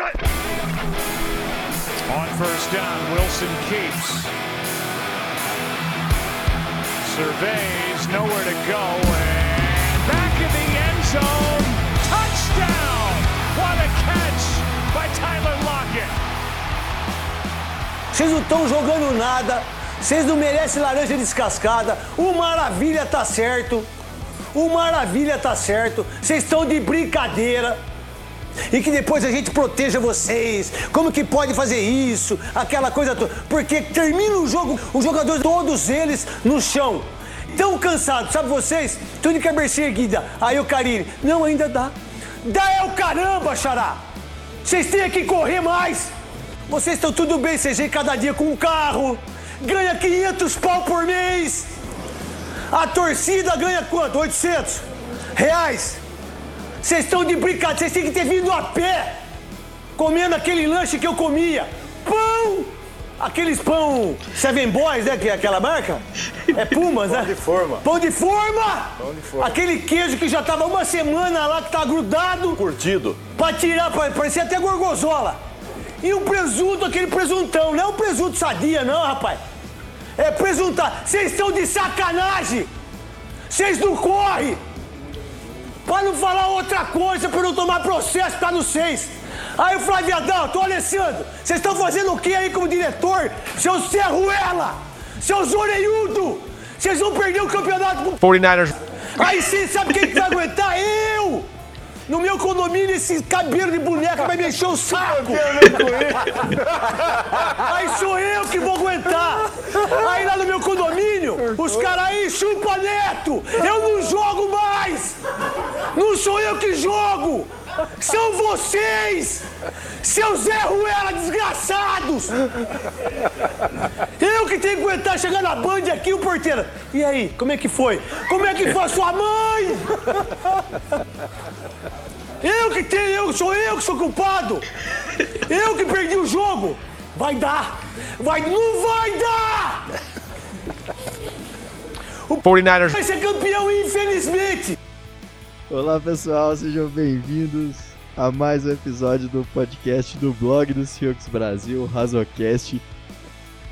On first down, Wilson keeps. Surveys, nowhere to go, and back in the end zone. Touchdown! What a catch by Tyler Lockett. Vocês não estão jogando nada. Vocês não merecem laranja descascada. O Maravilha tá certo. O Maravilha tá certo. Vocês estão de brincadeira. E que depois a gente proteja vocês. Como que pode fazer isso? Aquela coisa toda. Porque termina o jogo, os jogadores, todos eles no chão. Tão cansados, sabe vocês? Tudo de cabeça erguida. Aí o Carine, não, ainda dá. Dá é o caramba, Xará. Vocês têm que correr mais. Vocês estão tudo bem, CG, cada dia com um carro. Ganha 500 pau por mês. A torcida ganha quanto? 800 reais. Vocês estão de brincadeira, vocês têm que ter vindo a pé, comendo aquele lanche que eu comia. Pão! Aqueles pão Seven Boys, né? Que é aquela marca? É Pumas, né? Pão de forma. Pão de forma! Pão de forma. Aquele queijo que já tava uma semana lá, que tá grudado. Curtido. Pra tirar, parecia até gorgonzola. E o presunto, aquele presuntão. Não é o presunto sadia, não, rapaz. É presuntar. Vocês estão de sacanagem. Vocês não correm. Pra não falar outra coisa, pra não tomar processo, tá no seis. Aí o Flávio Adalto, Alessandro, vocês estão fazendo o que aí como diretor? Seu Serruela, seus orelhudo, vocês vão perder o campeonato pro 49ers Aí sim, sabe quem que vai aguentar? Eu! No meu condomínio, esse cabelo de boneca vai me encher o saco! Aí sou eu que vou aguentar! Aí lá no meu condomínio, os caras aí chupa neto! Eu não jogo mais! Não sou eu que jogo! São vocês! Seus Zé Ruela desgraçados! Eu que tenho que aguentar chegar na Band aqui, o porteiro. E aí, como é que foi? Como é que foi a sua mãe? Eu que tenho, eu, sou eu que sou culpado. Eu que perdi o jogo. Vai dar. Vai, não vai dar! 49ers Vai ser campeão, infelizmente. Olá pessoal, sejam bem-vindos a mais um episódio do podcast do blog do Seahawks Brasil, Razocast.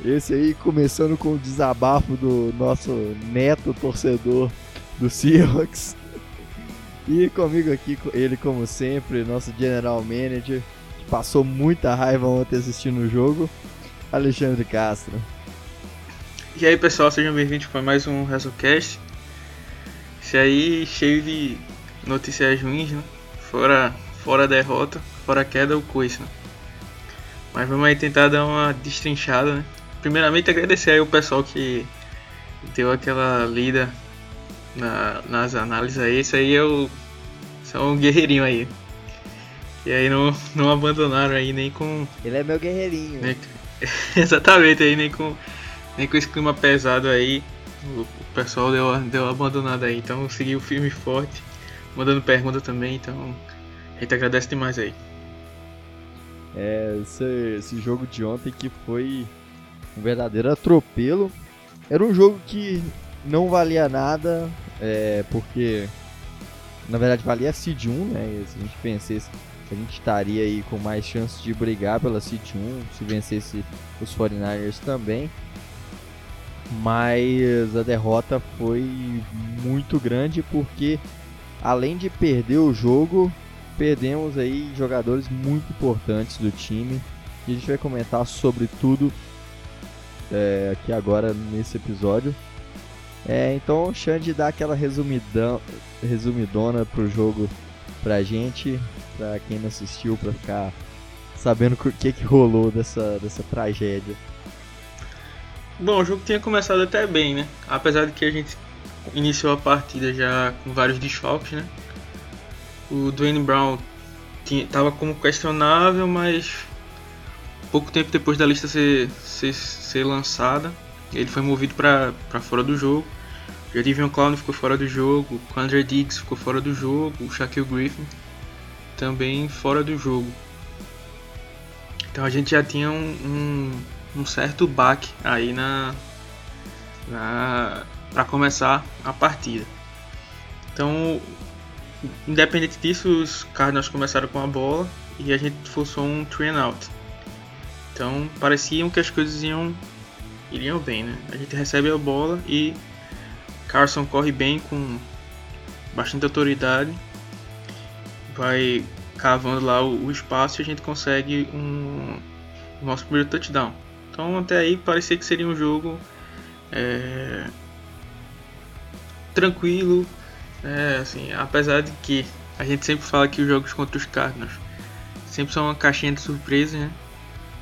Esse aí começando com o desabafo do nosso neto torcedor do Seahawks. E comigo aqui, ele como sempre, nosso general manager, que passou muita raiva ontem assistindo o jogo, Alexandre Castro. E aí pessoal, sejam bem-vindos para mais um WrestleCast. Esse aí cheio de notícias ruins, né? Fora, fora a derrota, fora a queda, o coice, né? Mas vamos aí tentar dar uma destrinchada, né? Primeiramente agradecer aí o pessoal que deu aquela lida na- nas análises aí. Esse aí é o. São um guerreirinho aí. E aí não, não abandonaram aí nem com Ele é meu guerreirinho. nem- Exatamente, aí nem com, nem com esse clima pesado aí, o, o pessoal deu, deu uma abandonada aí, então seguiu firme e forte, mandando pergunta também, então a gente agradece demais aí. É, esse, esse jogo de ontem que foi um verdadeiro atropelo. Era um jogo que não valia nada, é, porque na verdade valia a Seed 1, né? E se a gente pensasse, a gente estaria aí com mais chances de brigar pela Seed 1, se vencesse os 49ers também. Mas a derrota foi muito grande porque além de perder o jogo, perdemos aí jogadores muito importantes do time e a gente vai comentar sobre tudo é, aqui agora nesse episódio. É, então, Xande dá aquela resumidão, resumidona pro jogo pra gente, pra quem não assistiu, pra ficar sabendo o que, que rolou dessa, dessa tragédia. Bom, o jogo tinha começado até bem, né? Apesar de que a gente iniciou a partida já com vários desfalques, né? O Dwayne Brown tinha, tava como questionável, mas pouco tempo depois da lista ser, ser, ser lançada, ele foi movido para fora do jogo. O Jadivion Clown ficou fora do jogo, o Andrew Diggs ficou fora do jogo, o Shaquille Griffin também fora do jogo. Então a gente já tinha um, um, um certo baque aí na, na para começar a partida. Então, independente disso, os Cardinals começaram com a bola e a gente forçou um three and out. Então pareciam que as coisas iam iriam bem, né? A gente recebe a bola e Carson corre bem com bastante autoridade, vai cavando lá o, o espaço e a gente consegue um, nosso primeiro touchdown. Então até aí parecia que seria um jogo é, tranquilo, é, assim, apesar de que a gente sempre fala que os jogos contra os Cardinals sempre são uma caixinha de surpresa, né?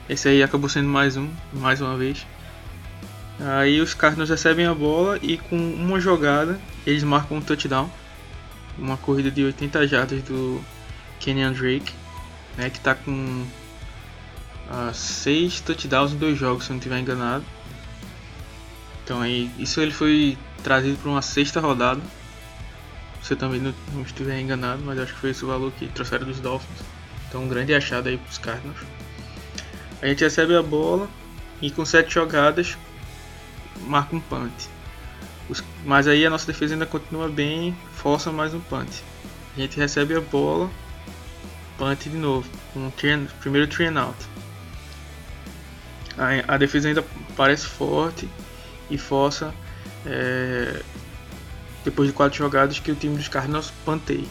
Esse aí acabou sendo mais um, mais uma vez. Aí os Cardinals recebem a bola e com uma jogada eles marcam um touchdown. Uma corrida de 80 jardas do Kenyan Drake, né, que está com 6 uh, touchdowns em dois jogos, se não estiver enganado. Então aí, isso ele foi trazido para uma sexta rodada. Você também não, não estiver enganado, mas acho que foi esse o valor que trouxeram dos Dolphins. Então um grande achado aí para os Cardinals. A gente recebe a bola e com sete jogadas marca um punt. Os, mas aí a nossa defesa ainda continua bem, força mais um punt. A gente recebe a bola, punt de novo, um primeiro and out. A, a, defesa ainda parece forte e força é, depois de quatro jogadas que o time dos Cardinals panteie.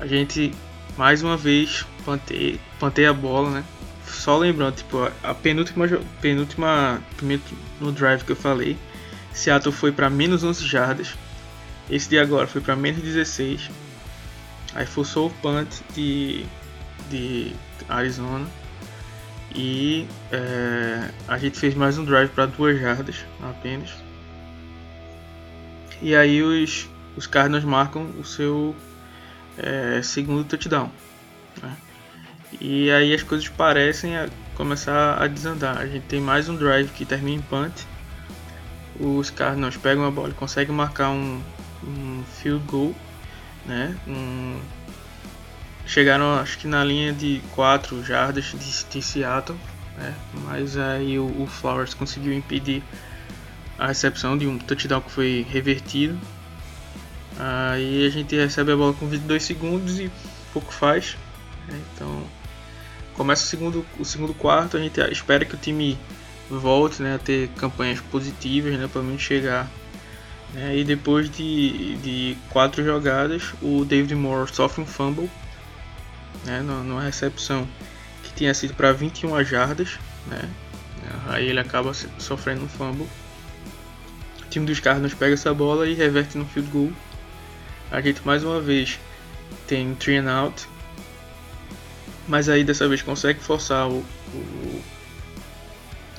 A gente mais uma vez panteia, panteia a bola, né? Só lembrando, tipo, a penúltima, penúltima no drive que eu falei, Seattle foi para menos 11 jardas. Esse de agora foi para menos 16. Aí forçou o punt de, de Arizona. E é, a gente fez mais um drive para duas jardas apenas. E aí os, os Cardinals marcam o seu é, segundo touchdown. Né? E aí as coisas parecem a começar a desandar. A gente tem mais um drive que termina em punt. Os Cardinals pegam a bola e conseguem marcar um, um field goal. Né? Um, chegaram acho que na linha de 4 jardas de, de Seattle. Né? Mas aí o, o Flowers conseguiu impedir a recepção de um touchdown que foi revertido. Aí a gente recebe a bola com 22 segundos e pouco faz. Né? Então começa o segundo, o segundo quarto, a gente espera que o time volte né, a ter campanhas positivas, né, pelo menos chegar. Né, e depois de, de quatro jogadas, o David Moore sofre um fumble né, numa recepção que tinha sido para 21 jardas. Né, aí ele acaba sofrendo um fumble. Time dos Cardinals pega essa bola e reverte no field goal. A gente mais uma vez tem three and out mas aí dessa vez consegue forçar o, o,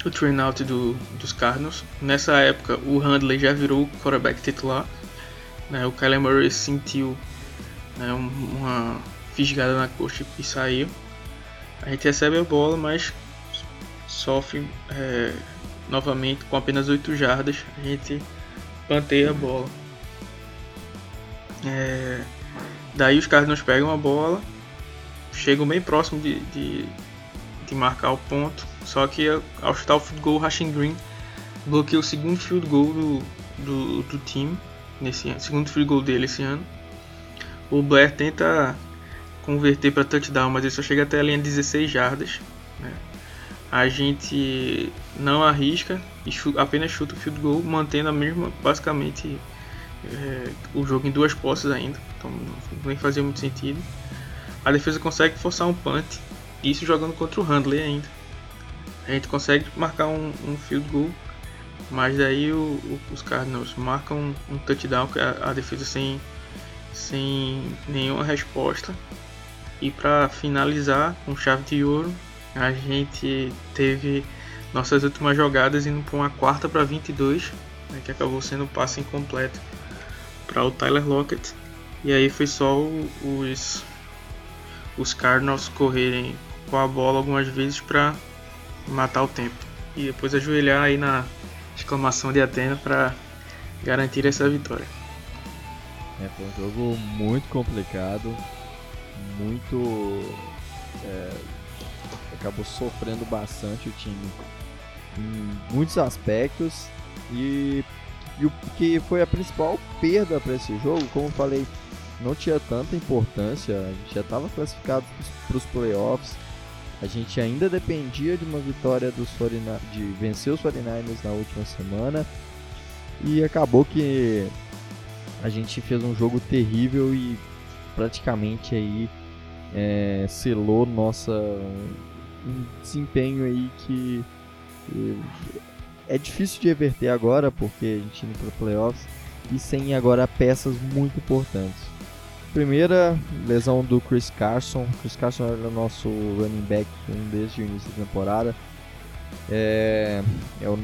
o train out do, dos Cardinals. Nessa época o Handley já virou o quarterback titular. Né? O Kyler Murray sentiu né, uma fisgada na coxa e saiu. A gente recebe a bola, mas sofre é, novamente com apenas 8 jardas. A gente panteia a bola. É, daí os Cardinals pegam a bola chegam bem próximo de, de, de, marcar o ponto. Só que ao chutar o field goal, o Rashing Green bloqueia o segundo field goal do, do, do time, nesse ano, segundo field goal dele esse ano. O Blair tenta converter para touchdown, mas ele só chega até a linha de 16 jardas. Né? A gente não arrisca e chuta, apenas chuta o field goal, mantendo a mesma, basicamente, é, o jogo em duas posses ainda. Então nem fazia muito sentido a defesa consegue forçar um punt, isso jogando contra o Handley ainda. A gente consegue marcar um, um field goal, mas daí o, o, os Cardinals marcam um, um touchdown, a, a defesa sem, sem nenhuma resposta. E para finalizar com chave de ouro, a gente teve nossas últimas jogadas indo para uma quarta para 22, né, que acabou sendo um passe incompleto para o Tyler Lockett. E aí foi só os os Cardinals correrem com a bola algumas vezes para matar o tempo. E depois ajoelhar aí na exclamação de Atena para garantir essa vitória. É, foi um jogo muito complicado, muito. É, acabou sofrendo bastante o time em muitos aspectos. E, e o que foi a principal perda para esse jogo, como falei não tinha tanta importância, a gente já estava classificado para os playoffs, a gente ainda dependia de uma vitória dos 49, de vencer os 49ers na última semana. E acabou que a gente fez um jogo terrível e praticamente aí é, selou nossa um desempenho aí que é difícil de reverter agora porque a gente indo para playoffs e sem agora peças muito importantes. Primeira lesão do Chris Carson. Chris Carson era o nosso running back um desde o início da temporada. É, é o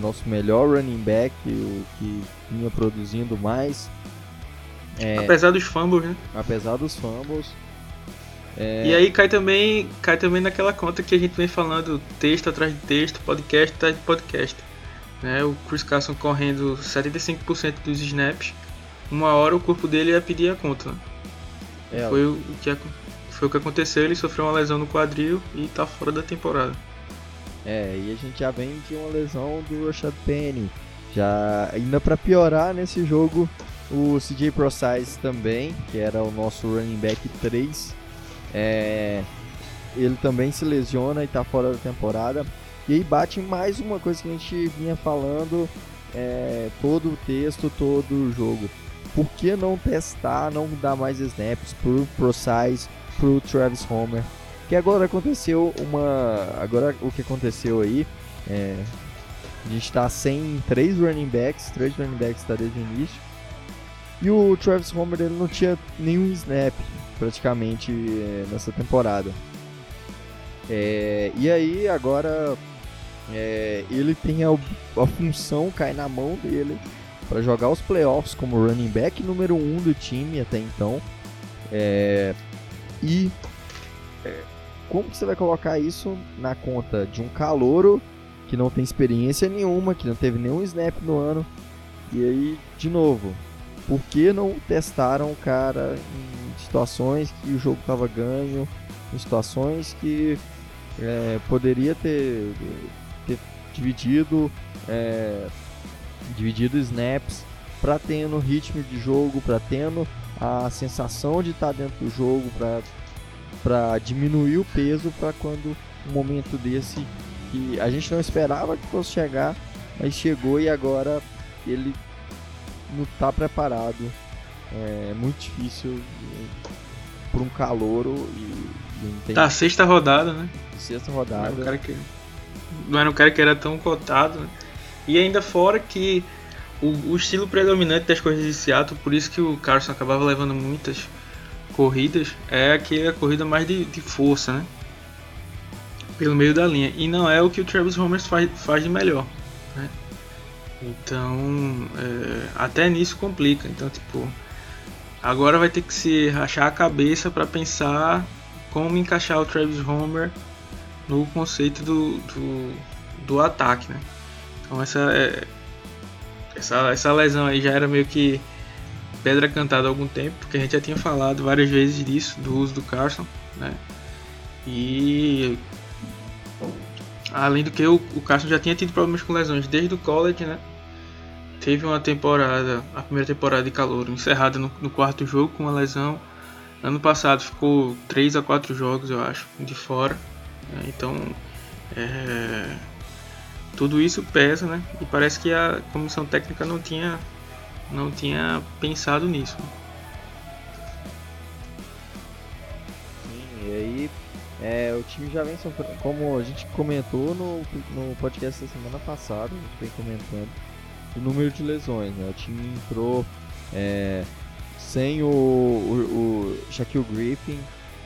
nosso melhor running back, o que vinha produzindo mais. É, apesar dos fumbles, né? Apesar dos fumbles. É... E aí cai também, cai também naquela conta que a gente vem falando texto atrás de texto, podcast atrás de podcast. Né? O Chris Carson correndo 75% dos snaps, uma hora o corpo dele ia pedir a conta. Né? É, foi, o que, foi o que aconteceu, ele sofreu uma lesão no quadril e está fora da temporada. É, e a gente já vem de uma lesão do Rashad Penny. Já ainda para piorar nesse jogo, o CJ ProSize também, que era o nosso running back 3, é, ele também se lesiona e está fora da temporada. E aí bate mais uma coisa que a gente vinha falando é, todo o texto, todo o jogo. Por que não testar, não dar mais snaps pro ProSize, pro Travis Homer? Que agora aconteceu uma. Agora o que aconteceu aí. É, a gente está sem três running backs, três running backs está desde o início. E o Travis Homer ele não tinha nenhum snap praticamente é, nessa temporada. É, e aí agora é, ele tem a, a, função, cai na mão dele para jogar os playoffs como running back número 1 um do time até então. É, e é, como você vai colocar isso na conta de um calouro que não tem experiência nenhuma, que não teve nenhum snap no ano? E aí, de novo, por que não testaram o cara em situações que o jogo estava ganho, em situações que é, poderia ter, ter dividido é, dividido snaps para tendo ritmo de jogo, para tendo a sensação de estar tá dentro do jogo, para diminuir o peso para quando um momento desse que a gente não esperava que fosse chegar, mas chegou e agora ele não está preparado. É muito difícil por um calouro e, e. Tá, sexta rodada, né? Sexta rodada. Não era um cara que, não era um cara que era tão cotado, né? E ainda fora que o, o, estilo predominante das coisas de Seattle, por isso que o Carson acabava levando muitas corridas, é aquela corrida mais de, de força, né? Pelo meio da linha. E não é o que o Travis Homer faz, faz de melhor. Né? Então, é, até nisso complica. Então, tipo, agora vai ter que se rachar a cabeça para pensar como encaixar o Travis Homer no conceito do, do, do ataque, né? Então essa, é, essa, essa lesão aí já era meio que pedra cantada há algum tempo, porque a gente já tinha falado várias vezes disso, do uso do Carson, né? E além do que o, o Carson já tinha tido problemas com lesões desde o college, né? Teve uma temporada, a primeira temporada de calor, encerrada no, no quarto jogo com uma lesão. Ano passado ficou 3 a 4 jogos, eu acho, de fora. Né? Então, é, tudo isso pesa, né? E parece que a comissão técnica não tinha, não tinha pensado nisso. Sim, e aí é, o time já vem sofrendo, como a gente comentou no, no podcast da semana passada, a gente vem comentando o número de lesões, né? O time entrou é, sem o, o, o Shaquille Griffin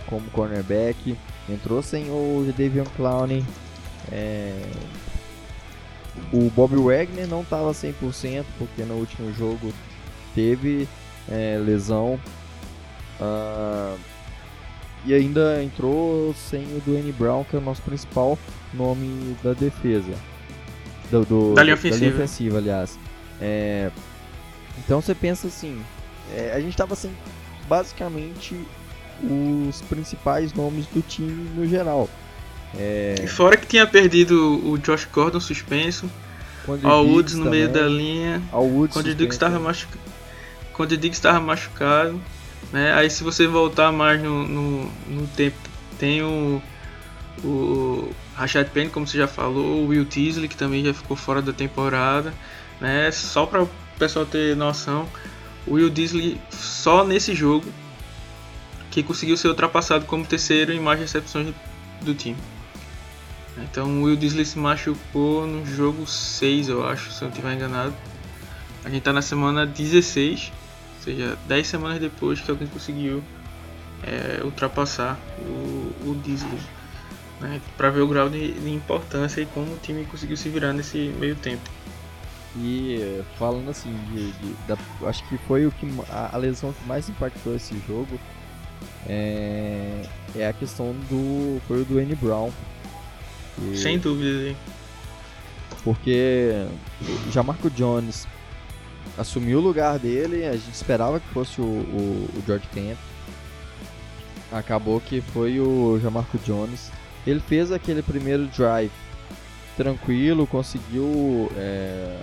como cornerback, entrou sem o Davion Clowney, é, o Bob Wagner não estava 100% porque no último jogo teve é, lesão. Uh, e ainda entrou sem o Dwayne Brown, que é o nosso principal nome da defesa. Do, do da linha ofensiva, da linha ofensiva aliás. É, então você pensa assim: é, a gente estava sem basicamente os principais nomes do time no geral. É... E fora que tinha perdido o Josh Gordon suspenso, Al Woods no meio da linha, Al Woods quando o Diggs estava machucado, quando o Diggs estava machucado, Né? Aí se você voltar mais no, no, no tempo, tem o, o Rashad Penny, como você já falou, o Will Teasley, que também já ficou fora da temporada. Né? Só para o pessoal ter noção, o Will Teasley só nesse jogo que conseguiu ser ultrapassado como terceiro em mais recepções do time. Então o Will Disley se machucou no jogo 6, eu acho, se eu não estiver enganado. A gente está na semana 16, ou seja, 10 semanas depois que alguém conseguiu é, ultrapassar o, o Disley. Né, para ver o grau de, de, importância e como o time conseguiu se virar nesse meio tempo. E falando assim, de, de da, acho que foi o que a, a lesão que mais impactou esse jogo é, é a questão do. Foi o do N. Brown. E, Sem dúvida, Porque já Marco Jones assumiu o lugar dele, a gente esperava que fosse o, o, o George Kent. Acabou que foi o Jamarco Jones. Ele fez aquele primeiro drive tranquilo, conseguiu é,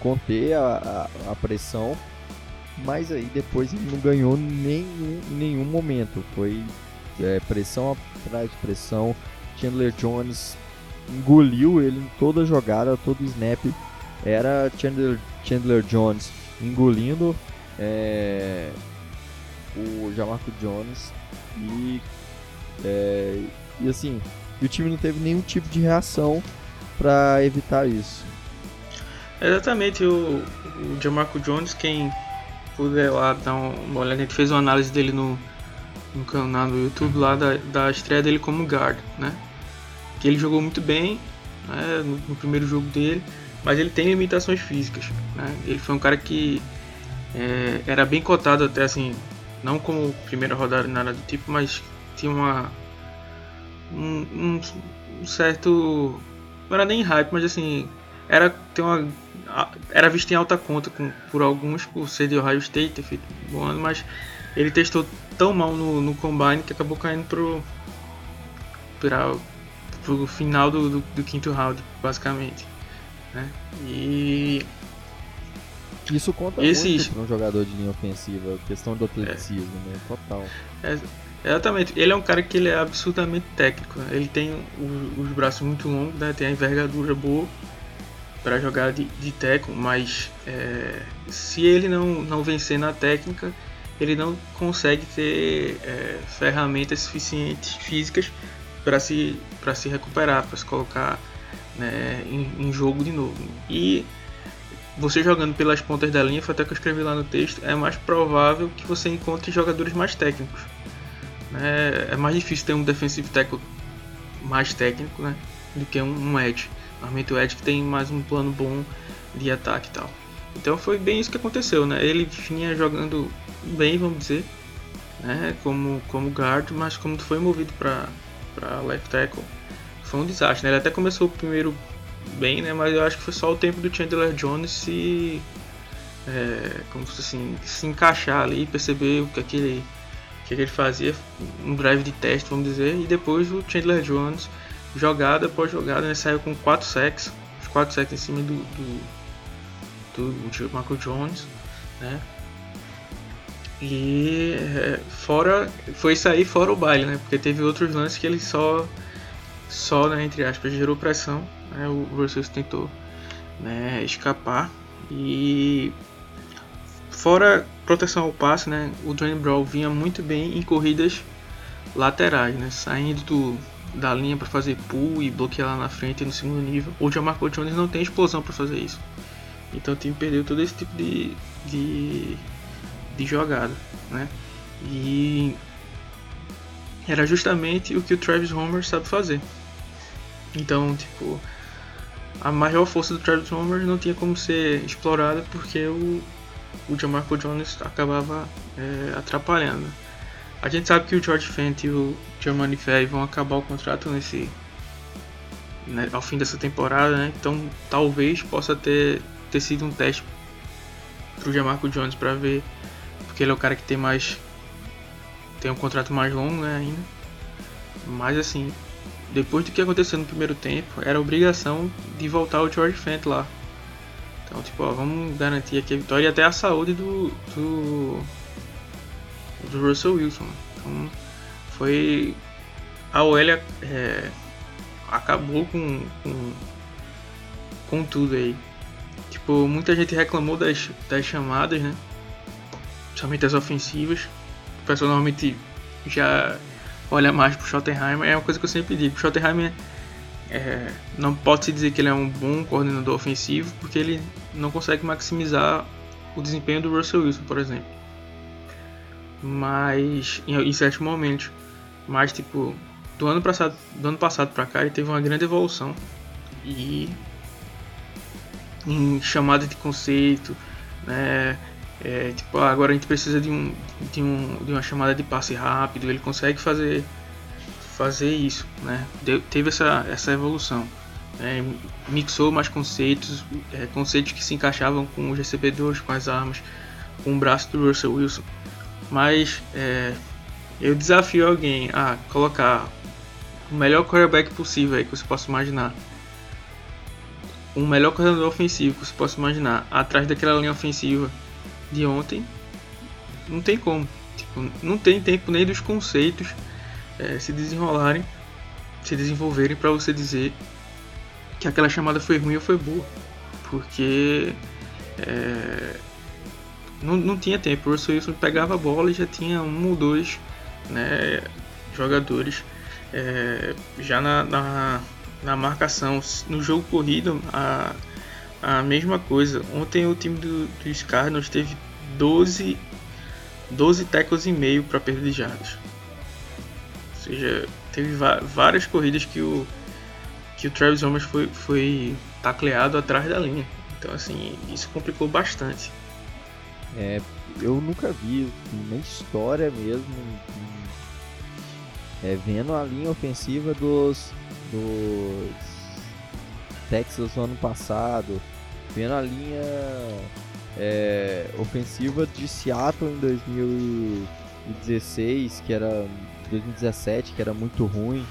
conter a, a, a pressão mas aí depois ele não ganhou nenhum, nenhum momento. Foi é, pressão atrás de pressão. Chandler Jones engoliu ele em toda jogada, todo snap. Era Chandler, Chandler Jones engolindo é, o Jamarco Jones e, é, e assim, o time não teve nenhum tipo de reação para evitar isso. Exatamente, o, o Jamarco Jones, quem puder lá dar uma olhada, a gente fez uma análise dele no, no canal do YouTube lá da, da estreia dele como guard, né? Que ele jogou muito bem né, no, no, primeiro jogo dele, mas ele tem limitações físicas, né? Ele foi um cara que é, era bem cotado até assim, não como primeira rodada nada do tipo, mas tinha uma um, um, certo não era nem hype, mas assim era tem uma era visto em alta conta com, por alguns por ser de Ohio State, ter feito um bom ano, mas ele testou tão mal no, no Combine que acabou caindo pro, pra, pro final do, do, do quinto round, basicamente. Né? E isso conta muito para um jogador de linha ofensiva, questão do atleticismo, é, né? Total. É, exatamente. Ele é um cara que ele é absurdamente técnico. Né? Ele tem os, os braços muito longos, né? tem a envergadura boa para jogar de, de teco, mas é, se ele não, não vencer na técnica, ele não consegue ter é, ferramentas suficientes físicas para se, se recuperar, para se colocar né, em, em, jogo de novo. E você jogando pelas pontas da linha, foi até que eu escrevi lá no texto, é mais provável que você encontre jogadores mais técnicos. Né? É mais difícil ter um defensive tackle mais técnico né, do que um, um edge. Normalmente o Ed tem mais um plano bom de ataque e tal. Então foi bem isso que aconteceu, né? Ele vinha jogando bem, vamos dizer, né? Como, como guard, mas como foi movido para left tackle, foi um desastre, né? Ele até começou o primeiro bem, né? Mas eu acho que foi só o tempo do Chandler Jones se... É, como se assim, se encaixar ali, perceber o que ele fazia, um drive de teste, vamos dizer, e depois o Chandler Jones jogada após jogada, né, saiu com 4 sacks, 4 sacks em cima do, do, do Michael Jones, né? E é, fora foi sair fora o baile, né? Porque teve outros lances que ele só só, né, entre aspas, gerou pressão, né? O Versus tentou, né, escapar e fora proteção ao passe, né? O Dwayne Brown vinha muito bem em corridas laterais, né? Saindo do da linha para fazer pull e bloquear lá na frente no segundo nível. O Jamarco Jones não tem explosão para fazer isso. Então o time perdeu todo esse tipo de, de, de jogada, né? E era justamente o que o Travis Homer sabe fazer. Então, tipo, a maior força do Travis Homer não tinha como ser explorada porque o, o Jamarco Jones acabava é, atrapalhando. A gente sabe que o George Fent e o Germany Fair vão acabar o contrato nesse né, ao fim dessa temporada, né? Então talvez possa ter, ter sido um teste pro Jamarco Jones para ver, porque ele é o cara que tem mais tem um contrato mais longo, né, ainda. Mas assim, depois do que aconteceu no primeiro tempo, era obrigação de voltar o George Fent lá. Então, tipo, ó, vamos garantir aqui a vitória e até a saúde do, do do Russell Wilson. Então foi a OL é, acabou com, com, com tudo aí. Tipo, muita gente reclamou das, das chamadas, né? Principalmente as ofensivas. O pessoal normalmente já olha mais pro Schottenheimer. É uma coisa que eu sempre digo. O Schottenheimer é, não pode se dizer que ele é um bom coordenador ofensivo, porque ele não consegue maximizar o desempenho do Russell Wilson, por exemplo. Mas em, em certos momentos. Mas tipo, do ano passado, do ano passado para cá, ele teve uma grande evolução e em chamada de conceito, né? É, tipo, agora a gente precisa de, um, de, um, de uma chamada de passe rápido. Ele consegue fazer fazer isso, né? Deu, teve essa, essa evolução. É, mixou mais conceitos, é, conceitos que se encaixavam com os recebedores, com as armas, com o braço do Russell Wilson. Mas é, eu desafio alguém a colocar o melhor quarterback possível aí que você possa imaginar. O melhor coordenador ofensivo que você possa imaginar atrás daquela linha ofensiva de ontem. Não tem como. Tipo, não tem tempo nem dos conceitos é, se desenrolarem, se desenvolverem para você dizer que aquela chamada foi ruim ou foi boa. Porque é, não, não tinha tempo. O Russell Wilson pegava a bola e já tinha um ou dois né, jogadores é, já na, na, na, marcação. No jogo corrido, a, a mesma coisa. Ontem o time do, dos Cardinals teve 12, 12 tackles e meio para perda de jardas. Seja, teve várias corridas que o, que o Travis Homer foi, foi tacleado atrás da linha. Então, assim, isso complicou bastante. É, eu nunca vi, na história mesmo, é, vendo a linha ofensiva dos, dos Texas no ano passado, vendo a linha é, ofensiva de Seattle em 2016, que era 2017, que era muito ruim.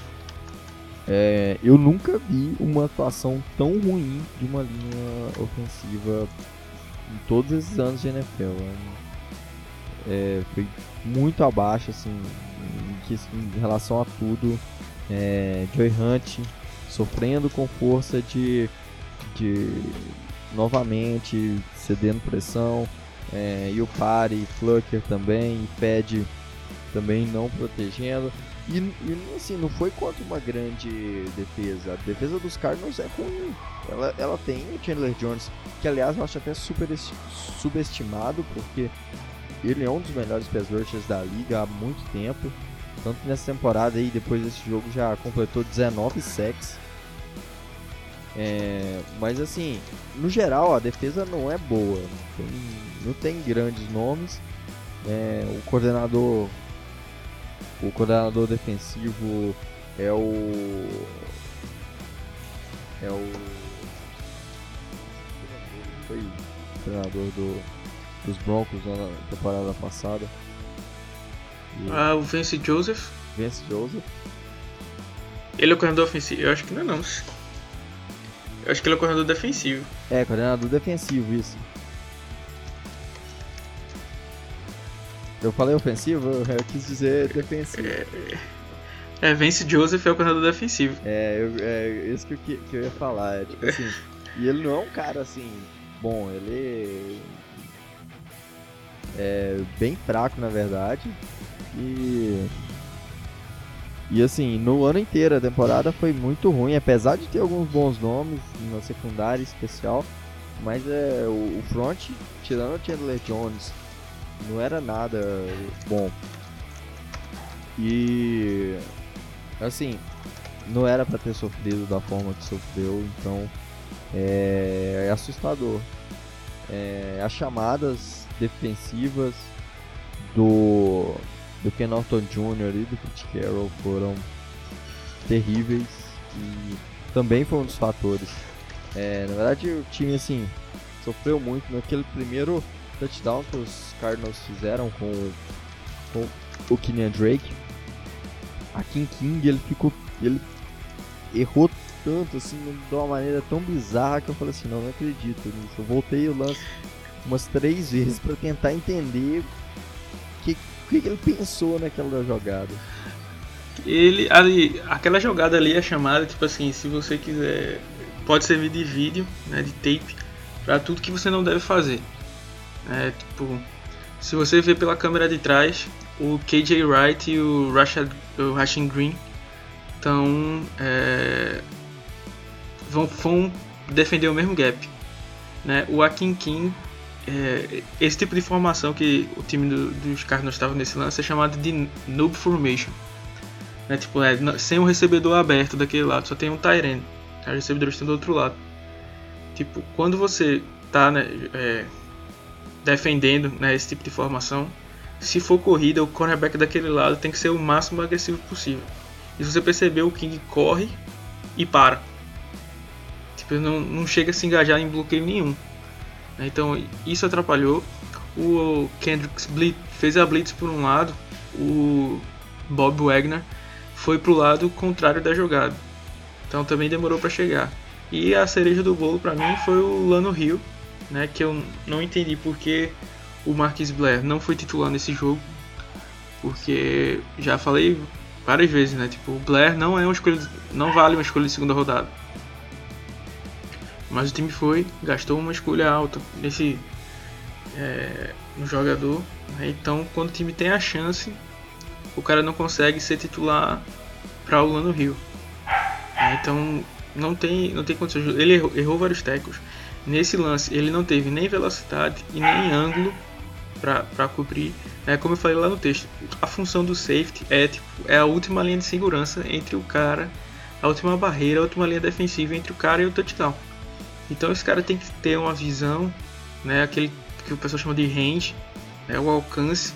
É, eu nunca vi uma atuação tão ruim de uma linha ofensiva em todos esses anos de NFL. É, foi muito abaixo, assim, em, em relação a tudo. É, Joy Hunt sofrendo com força de, de novamente cedendo pressão. É, e o Pare, Flucker também, e Pad também não protegendo. E, e, assim, não foi contra uma grande defesa. A defesa dos Cardinals é ruim. Ela, ela tem o Chandler Jones, que aliás eu acho até super subestimado, porque ele é um dos melhores pass rushers da liga há muito tempo. Tanto nessa temporada aí, depois desse jogo, já completou 19 sacks. É, mas assim, no geral a defesa não é boa, não tem, não tem grandes nomes. É, o coordenador, o coordenador defensivo é o é o foi o treinador do, dos Broncos na temporada passada. E ah, o Vance Joseph. Vance Joseph. Ele é o coordenador ofensivo? Eu acho que não é não. Eu acho que ele é o coordenador defensivo. É, coordenador defensivo, isso. Eu falei ofensivo? Eu quis dizer defensivo. É, é Vance Joseph é o coordenador defensivo. É, eu, é isso que eu, que eu ia falar. É, tipo assim, e ele não é um cara assim, bom, ele é bem fraco na verdade. E e assim, no ano inteiro a temporada foi muito ruim, apesar de ter alguns bons nomes na secundária especial, mas é o, o front, tirando o Chandler Jones, não era nada bom. E assim, não era para ter sofrido da forma que sofreu, então é, é assustador. É, as chamadas defensivas do do Ken Norton Jr. e do Pete Carroll foram terríveis e também foi um dos fatores. É, na verdade o time assim sofreu muito naquele primeiro touchdown que os Cardinals fizeram com, com o Kenyan Drake. A King King ele ficou ele errou tanto assim de uma maneira tão bizarra que eu falei assim não, não acredito nisso. Eu voltei o lance umas três vezes para tentar entender o que, que ele pensou naquela jogada? Ele ali, aquela jogada ali é chamada tipo assim, se você quiser, pode servir de vídeo, né, de tape para tudo que você não deve fazer. É, tipo, se você ver pela câmera de trás, o KJ Wright e o Rashad, o Rashid Green estão é, vão, vão defender o mesmo gap. Né? O Akin King, é, esse tipo de formação que o time do, dos Cardinals estava nesse lance é chamado de noob formation. Né? Tipo, é, sem o recebedor aberto daquele lado, só tem um Tyrant. Os recebedores estão do outro lado. Tipo, quando você tá né, é, defendendo né, esse tipo de formação, se for corrida, o cornerback daquele lado tem que ser o máximo agressivo possível. E se você perceber, o King corre e para. Tipo, não, não chega a se engajar em bloqueio nenhum. Então isso atrapalhou. O Kendricks blitz, fez a blitz por um lado, o Bob Wagner foi pro lado contrário da jogada. Então também demorou para chegar. E a cereja do bolo para mim foi o Lano Hill, né, que eu não entendi porque o Marquis Blair não foi titular nesse jogo. Porque já falei várias vezes, né? Tipo, o Blair não é uma escolha, não vale uma escolha de segunda rodada. Mas o time foi, gastou uma escolha alta nesse é, no jogador. Né? Então, quando o time tem a chance, o cara não consegue ser titular para o Lano Rio. É, então, não tem, não tem condições. Ele errou, errou vários tecos. Nesse lance, ele não teve nem velocidade e nem ângulo para cobrir. É como eu falei lá no texto, a função do safety é tipo é a última linha de segurança entre o cara, a última barreira, a última linha defensiva entre o cara e o touchdown. Então esse cara tem que ter uma visão, né, aquele que o pessoal chama de range, né, o alcance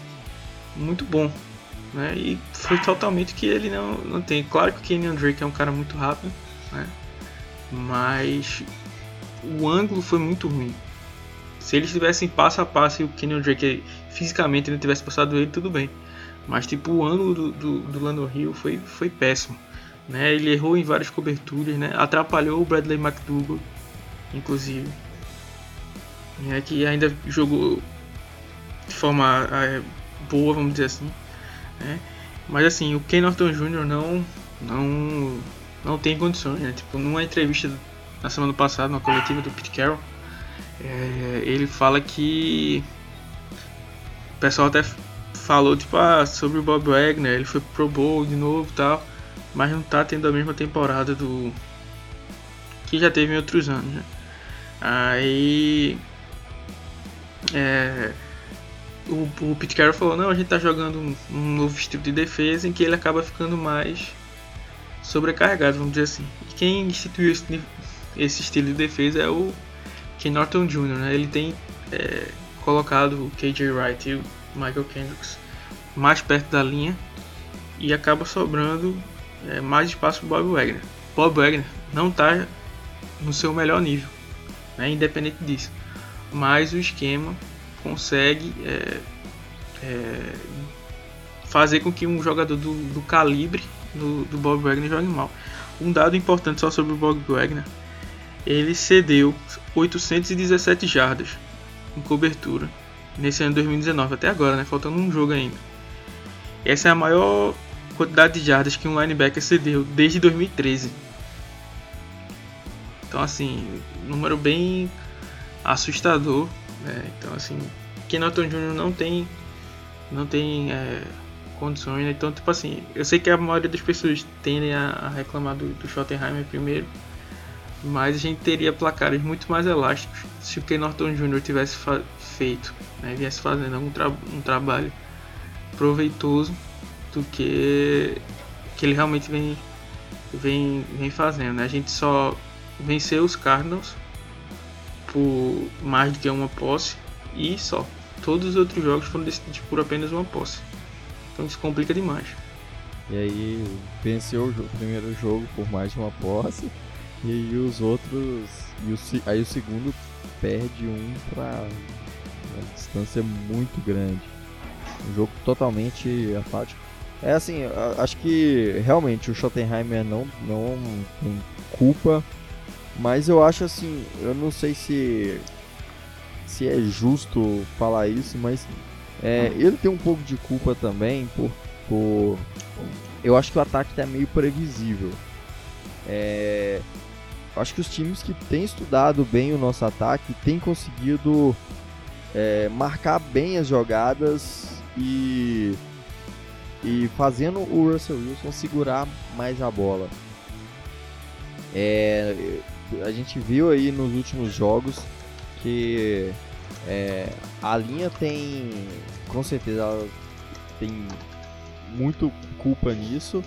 muito bom, né, e foi totalmente que ele não, não tem. Claro que o Kenyon Drake é um cara muito rápido, né, mas o ângulo foi muito ruim. Se eles tivessem passo a passo e o Kenyon Drake fisicamente não tivesse passado ele, tudo bem. Mas tipo o ângulo do, do, do Lando Hill foi, foi péssimo. Né? Ele errou em várias coberturas, né? atrapalhou o Bradley McDougall inclusive. É, que ainda jogou de forma é, boa, vamos dizer assim. Né? Mas assim, o Ken Norton Jr. não, não, não tem condições. Né? Tipo, numa entrevista na semana passada, na coletiva do Pete Carroll, é, ele fala que o pessoal até falou tipo, ah, sobre o Bob Wagner, ele foi pro Bowl de novo tal, mas não tá tendo a mesma temporada do que já teve em outros anos. Né? Aí. É, o, o Pete Carroll falou: não, a gente tá jogando um, um, novo estilo de defesa em que ele acaba ficando mais sobrecarregado, vamos dizer assim. E quem instituiu esse, esse estilo de defesa é o Ken Norton Jr., né? Ele tem é, colocado o KJ Wright e o Michael Kendricks mais perto da linha e acaba sobrando é, mais espaço para Bob Wagner. Bob Wagner não está no seu melhor nível né, independente disso. Mas o esquema consegue é, é, fazer com que um jogador do, do calibre do, do, Bob Wagner jogue mal. Um dado importante só sobre o Bob Wagner: ele cedeu 817 jardas em cobertura nesse ano de 2019, até agora, né? Faltando um jogo ainda. Essa é a maior quantidade de jardas que um linebacker cedeu desde 2013. Então, assim, número bem assustador. Né? Então, assim, Kenaton Jr. não tem, não tem é, condições. Né? Então, tipo assim, eu sei que a maioria das pessoas tendem a, reclamar do, do Schottenheimer primeiro. Mas a gente teria placares muito mais elásticos se o Ken Norton Jr. tivesse feito, né, viesse fazendo algum tra um trabalho proveitoso do que que ele realmente vem vem, vem fazendo. Né? A gente só venceu os Cardinals por mais do que uma posse e só. Todos os outros jogos foram decididos por apenas uma posse. Então isso complica demais. E aí venceu o, primeiro jogo por mais de uma posse. E os outros. E o, aí o segundo perde um para uma distância muito grande. Um jogo totalmente apático. É assim, acho que realmente o Schottenheimer não, não tem culpa mas eu acho assim, eu não sei se se é justo falar isso, mas É, ele tem um pouco de culpa também por, por eu acho que o ataque está meio previsível. É, acho que os times que têm estudado bem o nosso ataque têm conseguido é, marcar bem as jogadas e, e fazendo o Russell Wilson segurar mais a bola. É, a gente viu aí nos últimos jogos que é, a linha tem, com certeza, tem muito culpa nisso,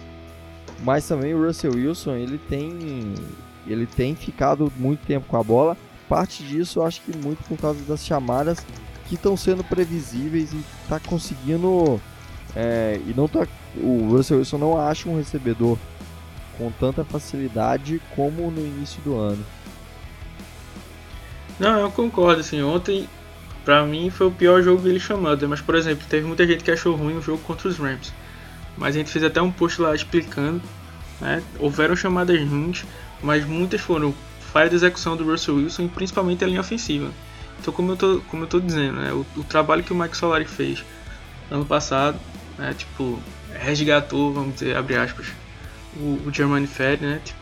mas também o Russell Wilson ele tem ele tem ficado muito tempo com a bola. Parte disso eu acho que muito por causa das chamadas que estão sendo previsíveis e está conseguindo é, e não tá o Russell Wilson não acha um recebedor com tanta facilidade como no início do ano. Não, eu concordo assim. Ontem Pra mim foi o pior jogo dele chamado, mas por exemplo, teve muita gente que achou ruim o jogo contra os Rams. Mas a gente fez até um post lá explicando, né? Houveram chamadas ruins, mas muitas foram falha de execução do Russell Wilson e principalmente a linha ofensiva. Então como eu tô, como eu tô dizendo, né? o, o trabalho que o Mike Solari fez ano passado, né? tipo, resgatou, vamos dizer, abre aspas, o, o Germani Fed, né? Tipo,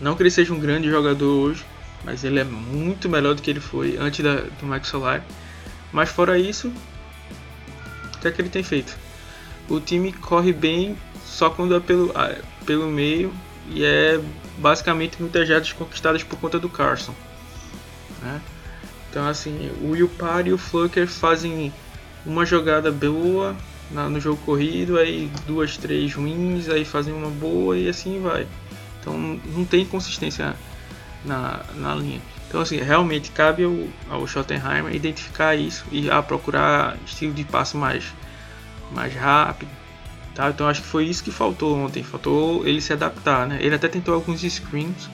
não que ele seja um grande jogador hoje, mas ele é muito melhor do que ele foi antes da, do Mike Solari. Mas fora isso, o que é que ele tem feito? O time corre bem só quando é pelo, pelo meio e é basicamente muitas jardas conquistadas por conta do Carson. Né? Então assim, o Parr e o Flucker fazem uma jogada boa na, no jogo corrido, aí duas, três ruins, aí fazem uma boa e assim vai. Então não tem consistência na, na linha. Então, assim, realmente cabe ao, ao Schottenheimer identificar isso e a procurar estilo de passo mais, mais rápido. Tá? Então, acho que foi isso que faltou ontem. Faltou ele se adaptar. Né? Ele até tentou alguns screens,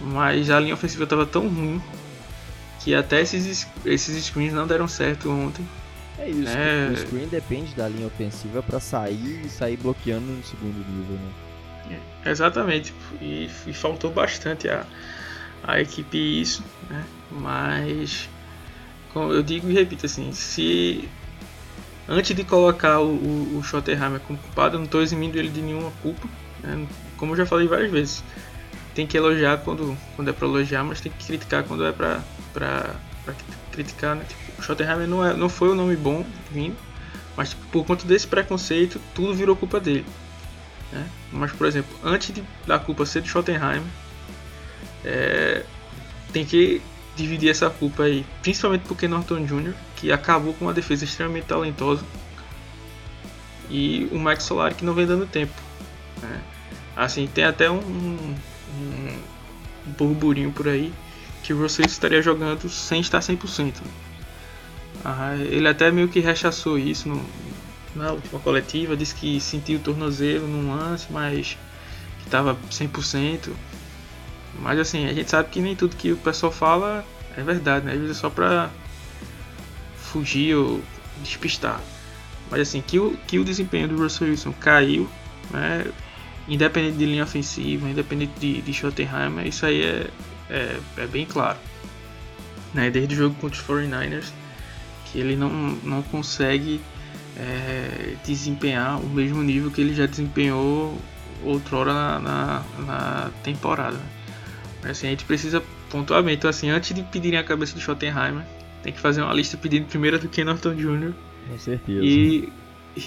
mas a linha ofensiva estava tão ruim que até esses, esses screens não deram certo ontem. É isso, é... o screen depende da linha ofensiva para sair e sair bloqueando no segundo nível, né? É, exatamente, e, e faltou bastante a, a equipe isso, né? Mas como eu digo e repito assim, se antes de colocar o, o, o Schottenheimer como culpado, eu não estou eximindo ele de nenhuma culpa, né? como eu já falei várias vezes. Tem que elogiar quando, quando é para elogiar, mas tem que criticar quando é para criticar, né? Tipo, o Schottenheimer não, é, não foi um nome bom vindo, mas tipo, por conta desse preconceito, tudo virou culpa dele. Né? Mas, por exemplo, antes de, da culpa ser de Schottenheimer, é, tem que dividir essa culpa aí, principalmente porque Norton Jr., que acabou com uma defesa extremamente talentosa, e o Mike Solari que não vem dando tempo. Né? Assim, tem até um, um, um burburinho por aí que o Russell estaria jogando sem estar 100%. Ah, ele até meio que rechaçou isso no, na última coletiva, disse que sentiu o tornozelo num lance, mas que estava 100%. Mas assim, a gente sabe que nem tudo que o pessoal fala é verdade, né? Às vezes é só pra fugir ou despistar. Mas assim, que o, que o desempenho do Russell Wilson caiu, né? Independente de linha ofensiva, independente de, de Schottenheimer, isso aí é, é, é bem claro. Né? Desde o jogo contra os 49ers, que ele não, não consegue é, desempenhar o mesmo nível que ele já desempenhou outrora na, na, na temporada. Assim, a gente precisa pontualmente. Então, assim, antes de pedirem a cabeça de Schottenheimer, tem que fazer uma lista pedindo primeiro do Ken Norton Jr. Com certeza. E,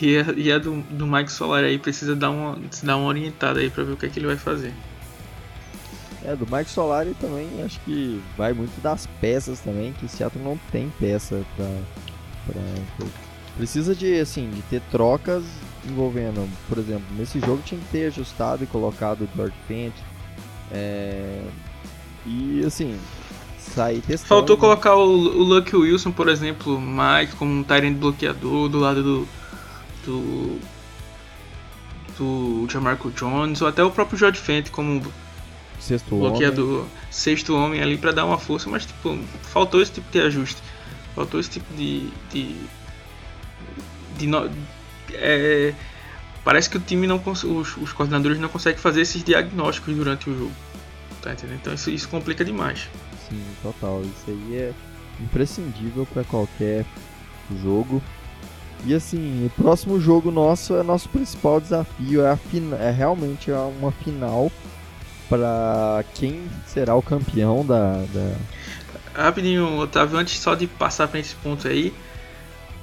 e, a, e a do, do Mike Solar aí precisa dar uma, dar uma orientada aí pra ver o que é que ele vai fazer. É, do Mike Solari também acho que vai muito das peças também, que Seattle não tem peça pra, pra, Precisa de, assim, de ter trocas envolvendo, por exemplo, nesse jogo tinha que ter ajustado e colocado o George Fent, é, e assim, sair testando. Faltou colocar o, o Lucky Wilson, por exemplo, mais como um Tyrant bloqueador do lado do. do. do Jamarco Jones, ou até o próprio George Fent como sexto bloqueador, homem. sexto homem ali para dar uma força, mas tipo, faltou esse tipo de ajuste. Faltou esse tipo de. de, de no, é, parece que o time não os, os coordenadores não conseguem fazer esses diagnósticos durante o jogo. Tá entendendo? Então isso, isso complica demais. Sim, total. Isso aí é imprescindível para qualquer jogo. E assim, o próximo jogo nosso é nosso principal desafio, é, a é realmente uma final para quem será o campeão da, da... Rapidinho, Otávio, antes só de passar para esse ponto aí,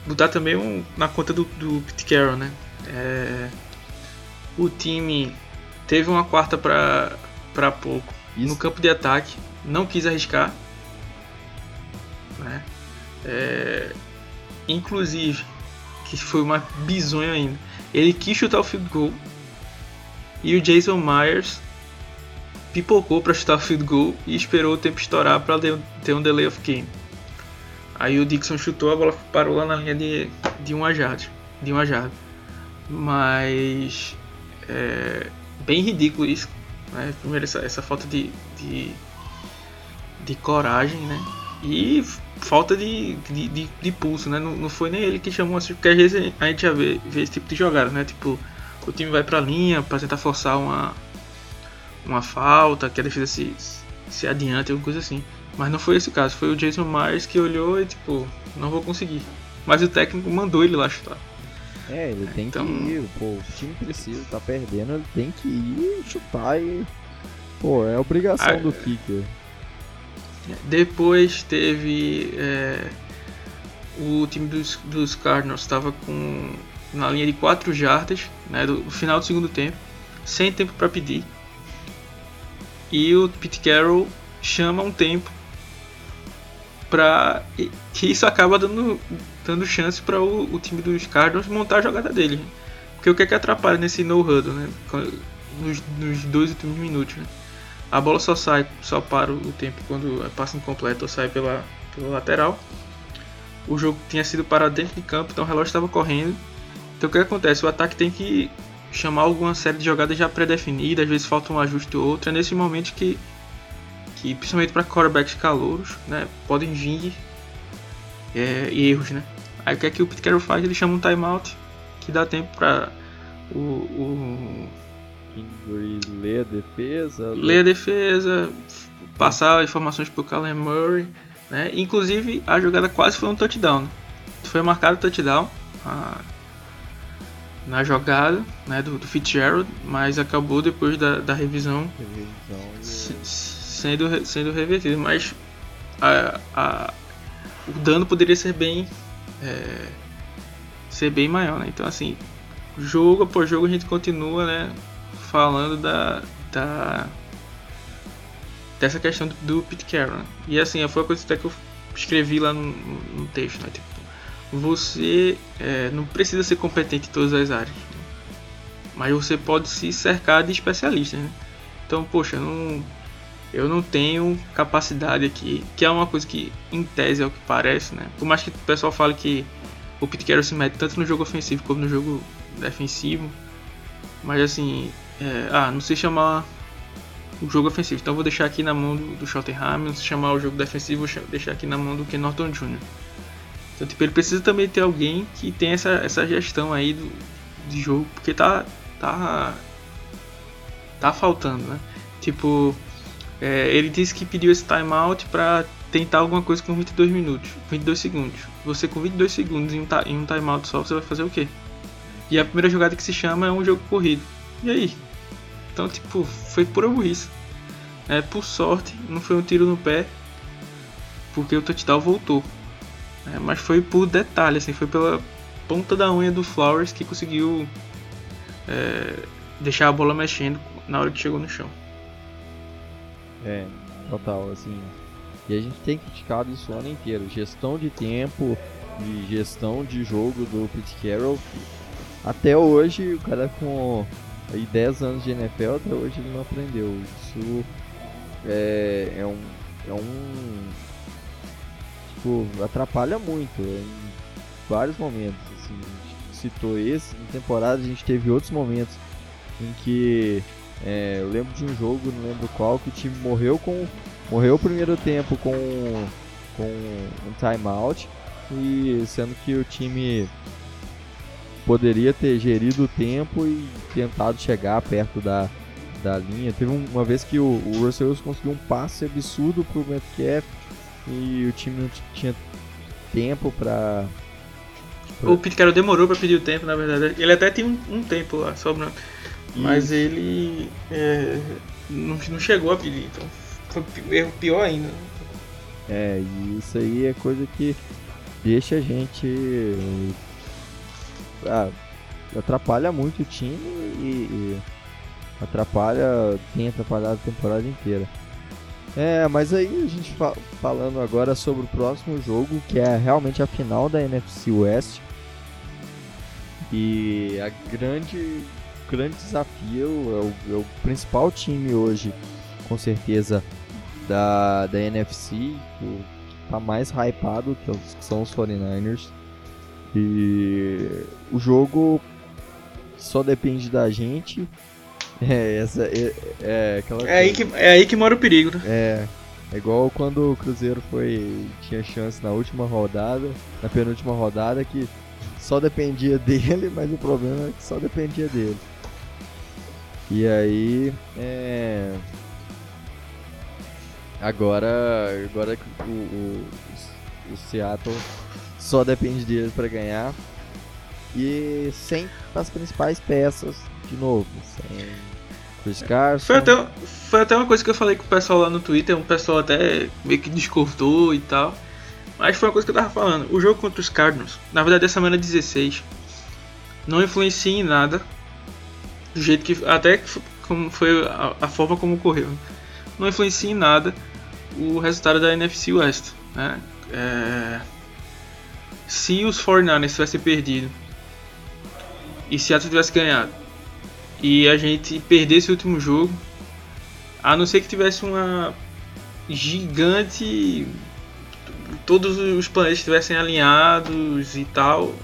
botar também um, na conta do, do Pete Carroll, né? É, o time teve uma quarta para pouco Isso. no campo de ataque, não quis arriscar, né? É, inclusive, que foi uma bizonha ainda, ele quis chutar o field goal e o Jason Myers pipocou para chutar o field goal e esperou o tempo estourar para ter um delay of game. Aí o Dixon chutou, a bola parou lá na linha de, de uma jarda. De uma jarda. Mas é bem ridículo isso. Né? Primeiro essa, essa falta de, de, de coragem, né? E falta de, de, de, de pulso, né? Não, não, foi nem ele que chamou assim, porque às vezes a gente já vê, vê esse tipo de jogada, né? Tipo, o time vai pra linha para tentar forçar uma, uma falta, que a defesa se, se adianta, alguma coisa assim. Mas não foi esse o caso, foi o Jason Myers que olhou e tipo, não vou conseguir. Mas o técnico mandou ele lá chutar. É, ele tem então... que ir, pô, o time precisa, tá perdendo, ele tem que ir chutar e. Pô, é obrigação do kicker. Depois teve. É, o time dos, dos Cardinals estava com. na linha de 4 jardas, né, do, do final do segundo tempo, sem tempo para pedir. E o Pete Carroll chama um tempo para que isso acaba dando, dando chance para o, o, time dos Cardinals montar a jogada dele. Porque o que é que atrapalha nesse no huddle, né? Nos, nos dois últimos minutos, né? A bola só sai, só para o tempo quando passa incompleto ou sai pela, pela lateral. O jogo tinha sido parado dentro de campo, então o relógio estava correndo. Então o que acontece? O ataque tem que chamar alguma série de jogadas já pré-definidas, às vezes falta um ajuste ou outro. É nesse momento que que principalmente para quarterbacks calouros, né, podem vir é, erros, né? Aí o que é que o Pete Carroll faz? Ele chama um timeout que dá tempo para o ler a defesa, ler a defesa, passar informações para o Callum Murray, né? Inclusive a jogada quase foi um touchdown. Né? Foi marcado touchdown a, na jogada né, do, do Fitzgerald, mas acabou depois da, da revisão, revisão sendo, sendo revertido, mas a, a, o dano poderia ser bem é, ser bem maior, né? Então assim, jogo após jogo a gente continua, né, falando da, da dessa questão do, do Pete Carroll. Né? E assim, foi a coisa até que eu escrevi lá no, no texto, né? Tipo, você é, não precisa ser competente em todas as áreas, né? mas você pode se cercar de especialistas, né? Então, poxa, não eu não tenho capacidade aqui, que é uma coisa que em tese é o que parece, né? Por mais que o pessoal fale que o Pete Carroll se mete tanto no jogo ofensivo como no jogo defensivo, mas assim, é, ah, não sei chamar o jogo ofensivo, então vou deixar aqui na mão do, do Schottenham, não sei chamar o jogo defensivo, vou deixar aqui na mão do Ken Norton Jr. Então, tipo, ele precisa também ter alguém que tenha essa, essa gestão aí do, de jogo, porque tá, tá, tá faltando, né? Tipo, é, ele disse que pediu esse timeout para tentar alguma coisa com 22 minutos, 22 segundos. Você com 22 segundos em um, em um timeout só, você vai fazer o quê? E a primeira jogada que se chama é um jogo corrido. E aí? Então, tipo, foi pura burrice. É, por sorte, não foi um tiro no pé, porque o touchdown voltou. É, mas foi por detalhe, assim, foi pela ponta da unha do Flowers que conseguiu é, deixar a bola mexendo na hora que chegou no chão. É, total, assim. E a gente tem criticado isso o ano inteiro. Gestão de tempo e gestão de jogo do Pete Carroll. Até hoje, o cara com aí 10 anos de NFL, até hoje ele não aprendeu. Isso é, é um. É um. Tipo, atrapalha muito em vários momentos. Assim, citou esse, em temporada a gente teve outros momentos em que é, eu lembro de um jogo, não lembro qual, que o time morreu com. Morreu o primeiro tempo com, com um timeout. E sendo que o time poderia ter gerido o tempo e tentado chegar perto da, da linha. Teve uma vez que o, o Russell Wilson conseguiu um passe absurdo pro Metcalf e o time não tinha tempo para O Pete Carroll demorou pra pedir o tempo, na verdade. Ele até tinha um, um tempo lá sobrando. Mas ele é, não, não chegou a pedir, então foi erro pior ainda. É, e isso aí é coisa que deixa a gente. Ah, atrapalha muito o time e, e atrapalha. tem atrapalhado a temporada inteira. É, mas aí a gente fa falando agora sobre o próximo jogo, que é realmente a final da NFC West. E a grande, grande desafio é o, é o principal time hoje, com certeza, da, da NFC, que tá mais hypado, que são os 49ers. E o jogo só depende da gente. É, essa, é, é, aquela é, aí que, é aí que mora o perigo, né? É. É igual quando o Cruzeiro foi tinha chance na última rodada, na penúltima rodada, que só dependia dele, mas o problema é que só dependia dele. E aí, é... agora, agora o, o, o Seattle só depende dele para ganhar e sem as principais peças de novo, sem Chris Carson. Foi até, foi até uma coisa que eu falei com o pessoal lá no Twitter, um pessoal até meio que discordou e tal. Mas foi uma coisa que eu tava falando. O jogo contra os Cardinals, na verdade é semana 16, não influencia em nada. Do jeito que. Até como foi a, a, forma como ocorreu. Não influencia em nada o resultado da NFC West. Né? É, se os 49ers tivessem perdido e Seattle tivesse ganhado e a gente perdesse o último jogo, a não ser que tivesse uma gigante todos os planetas estivessem alinhados e tal,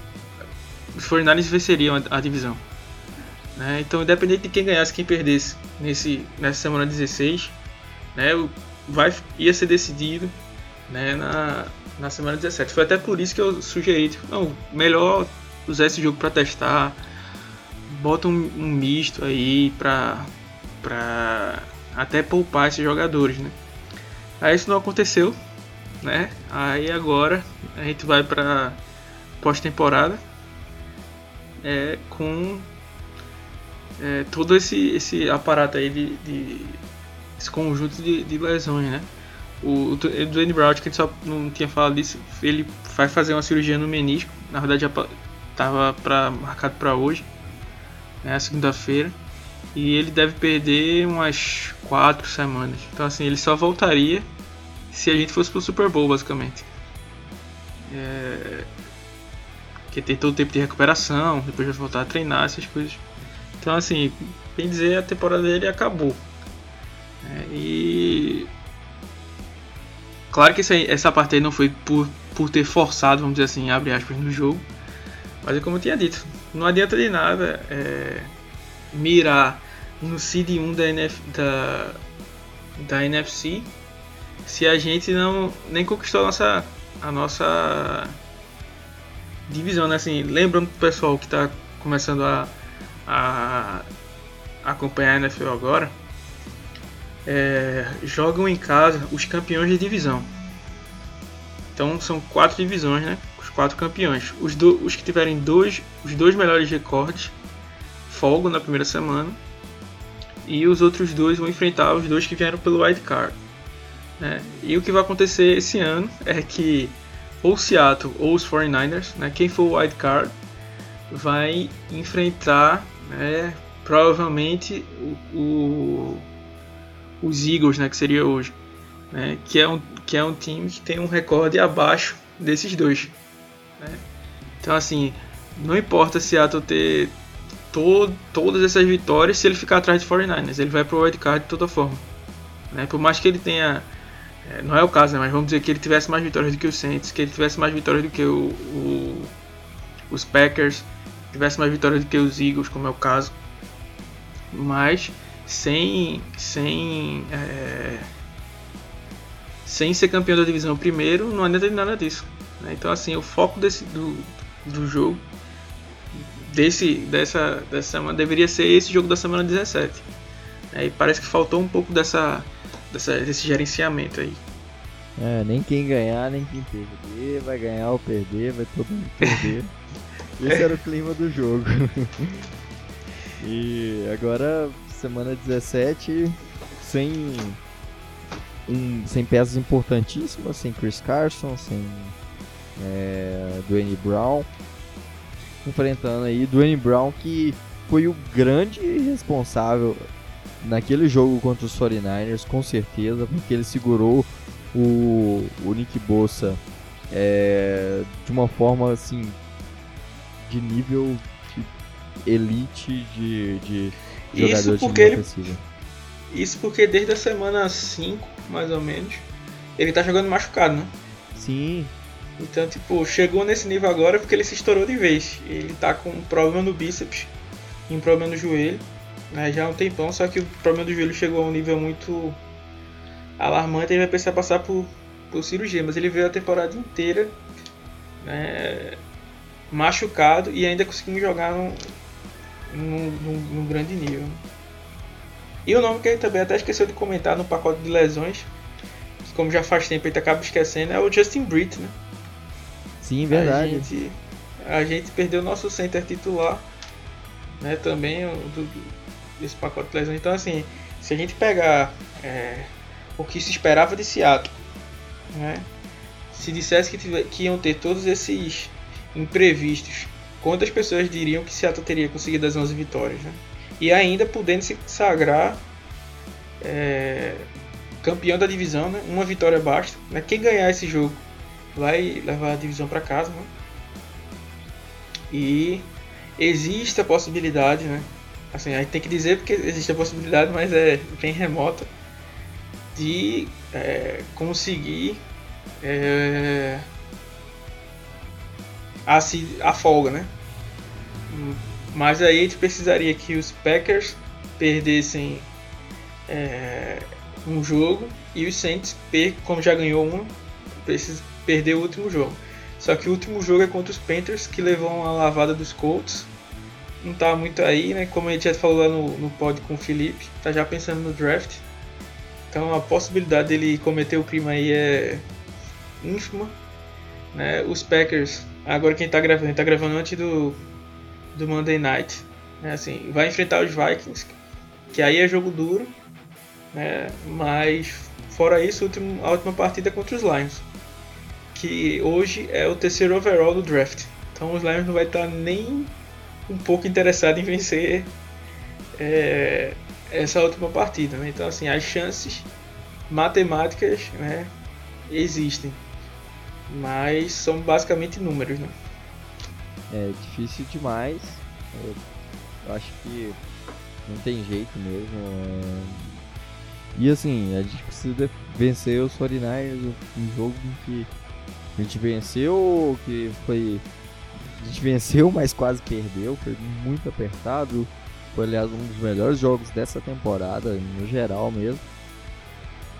os 49ers venceriam a divisão. Né? Então, independente de quem ganhasse, quem perdesse nesse, nessa semana 16, né, vai, ia ser decidido né, na, na semana 17. Foi até por isso que eu sugeri, tipo, não, melhor usar esse jogo para testar, bota um, um, misto aí para pra até poupar esses jogadores, né? Aí isso não aconteceu, né? Aí agora a gente vai para pós-temporada é, com é, todo esse, esse aparato aí de, de esse conjunto de, de, lesões, né? O, o Dwayne Brown, que a gente só não tinha falado disso, ele vai fazer uma cirurgia no menisco, na verdade já estava pra, marcado para hoje, né, segunda-feira, e ele deve perder umas quatro semanas. Então assim, ele só voltaria se a gente fosse pro Super Bowl, basicamente. É... Que tem todo o tempo de recuperação, depois vai voltar a treinar, essas coisas. Então, assim, bem dizer, a temporada dele acabou. É, e. Claro que essa, essa parte aí não foi por, por ter forçado, vamos dizer assim, abre aspas, no jogo. Mas é como eu tinha dito, não adianta de nada é, mirar no seed 1 da, NF, da, da NFC se a gente não nem conquistou a nossa, a nossa divisão, né? Assim, lembrando pro pessoal que está começando a, a, acompanhar a NFL agora, é, jogam em casa os campeões de divisão. Então são quatro divisões, né? Quatro campeões. Os, do, os que tiverem dois, os dois melhores recordes folgam na primeira semana. E os outros dois vão enfrentar os dois que vieram pelo wild card. Né? E o que vai acontecer esse ano é que ou Seattle ou os 49ers, né, quem for o wild card, vai enfrentar né, provavelmente o, o, os Eagles, né, que seria hoje, né, que, é um, que é um time que tem um recorde abaixo desses dois. Né? Então, assim, não importa Seattle ter to, todas essas vitórias se ele ficar atrás de 49ers, ele vai para o wild card de toda forma. Né? Por mais que ele tenha é, não é o caso, né? Mas vamos dizer que ele tivesse mais vitórias do que o Saints, que ele tivesse mais vitórias do que o, o, os Packers, tivesse mais vitórias do que os Eagles, como é o caso. Mas sem sem é, sem ser campeão da divisão primeiro, não adianta nada disso. Né? Então assim, o foco desse do, do jogo desse dessa dessa semana deveria ser esse jogo da semana 17. É, e parece que faltou um pouco dessa dessa, desse gerenciamento aí. É, nem quem ganhar, nem quem perder. Vai ganhar ou perder, vai todo mundo perder. Esse era o clima do jogo. e agora, semana 17, sem, um, sem peças importantíssimas, sem Chris Carson, sem é, Dwayne Brown. Enfrentando aí Dwayne Brown que foi o grande responsável naquele jogo contra os 49ers, com certeza, porque ele segurou o, o Nick Bossa é, de uma forma assim de nível de elite de, de jogador isso porque de ele, Isso porque desde a semana 5, mais ou menos, ele tá jogando machucado, né? Sim. Então, tipo, chegou nesse nível agora porque ele se estourou de vez. Ele tá com um problema no bíceps e um problema no joelho, né? Já há um tempão, só que o problema do joelho chegou a um nível muito alarmante ele vai precisar passar por, por cirurgia. Mas ele veio a temporada inteira né, machucado e ainda conseguiu jogar num, num, num, num grande nível. E o nome que ele também até esqueceu de comentar no pacote de lesões, que como já faz tempo ele acaba esquecendo, é o Justin Britt, né? Sim, verdade. A gente, a gente perdeu nosso center titular, né? Também do, desse pacote de lesões. Então, assim, se a gente pegar é, o que se esperava de Seattle, né? Se dissesse que, tive, que iam ter todos esses imprevistos, quantas pessoas diriam que Seattle teria conseguido as 11 vitórias, né? E ainda podendo se sagrar é, campeão da divisão, né? Uma vitória basta. Né? Quem ganhar esse jogo vai levar a divisão para casa, né? E existe a possibilidade, né? Assim, a gente tem que dizer porque existe a possibilidade, mas é bem remota de é, conseguir é, a, a folga, né? Mas aí a gente precisaria que os Packers perdessem é, um jogo e os Saints, como já ganhou um, precisa perder o último jogo. Só que o último jogo é contra os Panthers, que levou uma lavada dos Colts. Não tá muito aí, né? Como a gente já falou lá no, no pod com o Felipe, tá já pensando no draft. Então a possibilidade dele cometer o crime aí é ínfima. Né? Os Packers, agora quem tá gravando, gente tá gravando antes do, do Monday Night. Né? Assim, vai enfrentar os Vikings, que aí é jogo duro. Né? Mas fora isso, a última partida é contra os Lions. Que hoje é o terceiro overall do draft. Então os Lions não vai estar nem um pouco interessado em vencer é, essa última partida. Né? Então assim, as chances matemáticas né, existem mas são basicamente números, né? É difícil demais. Eu, acho que não tem jeito mesmo. É... E assim, a gente precisa vencer os 49ers, um jogo em que a gente venceu, que foi. A gente venceu, mas quase perdeu, foi muito apertado. Foi aliás um dos melhores jogos dessa temporada, no geral mesmo.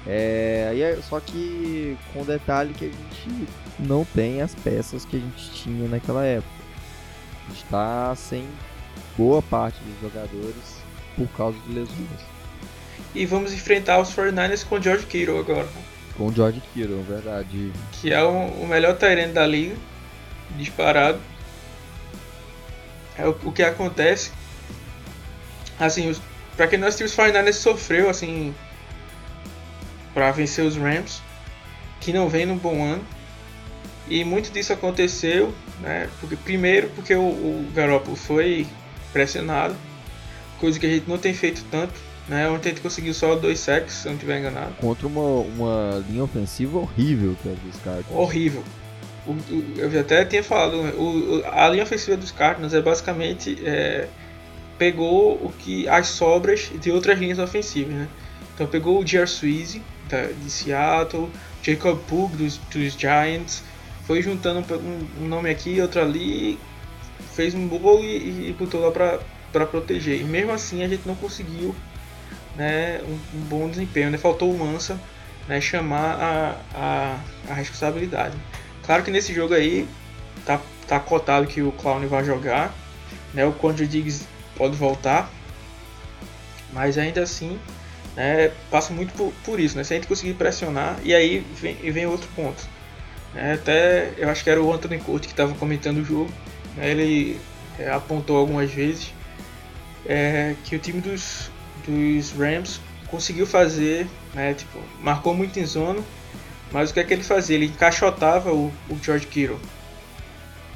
É, é, só que com o detalhe que a gente não tem as peças que a gente tinha naquela época. A gente está sem boa parte dos jogadores por causa de lesões. E vamos enfrentar os 49ers com o George Kittle agora. Com o George Kittle, verdade. Que é o, o melhor Tyrant da liga, disparado. É o, o que acontece. Assim, para quem não assistiu, os 49ers sofreu assim para vencer os Rams, que não vem num bom ano. E muito disso aconteceu, né? Porque, primeiro porque o, o Garoppolo foi pressionado, coisa que a gente não tem feito tanto. Né? Ontem a gente conseguiu só dois sacks, se eu não estiver enganado. Contra uma, uma linha ofensiva horrível que é dos Cardinals. Horrível. O, o, eu até tinha falado, o, a linha ofensiva dos Cardinals é basicamente é, pegou o que as sobras de outras linhas ofensivas, né? Então pegou o J.R. Sweezy, de Seattle, Jacob Pug dos, dos Giants, foi juntando um, um, nome aqui e outro ali, fez um bolo e, e botou lá para proteger. E mesmo assim a gente não conseguiu né, um, um bom desempenho, né? faltou o Mansa né, chamar a, a, a, responsabilidade. Claro que nesse jogo aí tá, tá cotado que o Clown vai jogar, né, o Contra Diggs pode voltar, mas ainda assim né, passa muito por, por, isso, né? Se a gente conseguir pressionar, e aí vem, vem outro ponto. Né? Até eu acho que era o Anthony Curti que estava comentando o jogo. né, ele é, apontou algumas vezes é, que o time dos, dos Rams conseguiu fazer, né, tipo, marcou muito em zona, mas o que é que ele fazia? Ele encaixotava o, o George Kittle.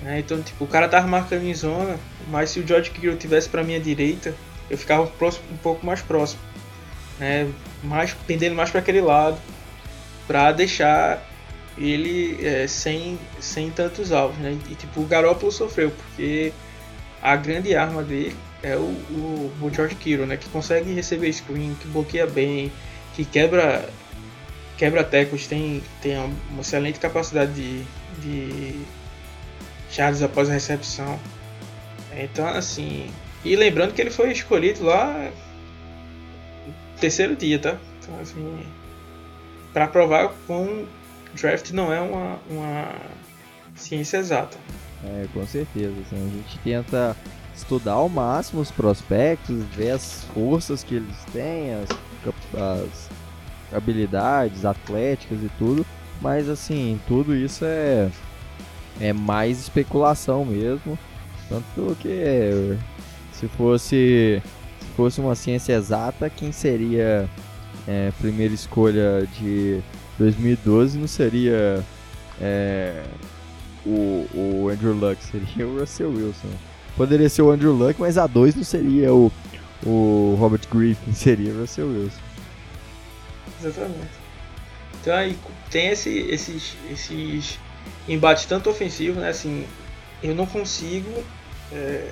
Né, então, tipo, o cara tava marcando em zona, mas se o George Kittle tivesse para minha direita, eu ficava próximo, um pouco mais próximo, né, mais pendendo mais para aquele lado, para deixar ele é, sem, sem tantos alvos, né? E tipo, o Garoppolo sofreu, porque a grande arma dele é o, o, o George Kittle, né? Que consegue receber screen, que bloqueia bem, que quebra quebra tecos, tem, tem uma excelente capacidade de, de após a recepção. Então, assim... E lembrando que ele foi escolhido lá no terceiro dia, tá? Então, assim... Pra provar com draft não é uma, uma ciência exata. É, com certeza. Assim, a gente tenta estudar ao máximo os prospectos, ver as forças que eles têm, as, as habilidades atléticas e tudo, mas assim, tudo isso é, é mais especulação mesmo. Tanto que se fosse, se fosse uma ciência exata, quem seria é, primeira escolha de 2012 não seria é, o, o Andrew Luck, seria o Russell Wilson. Poderia ser o Andrew Luck, mas a 2 não seria o, o Robert Griffin, seria o Russell Wilson. Exatamente. Então aí tem esse, esses, esses embates tanto ofensivos, né? Assim, eu não consigo é,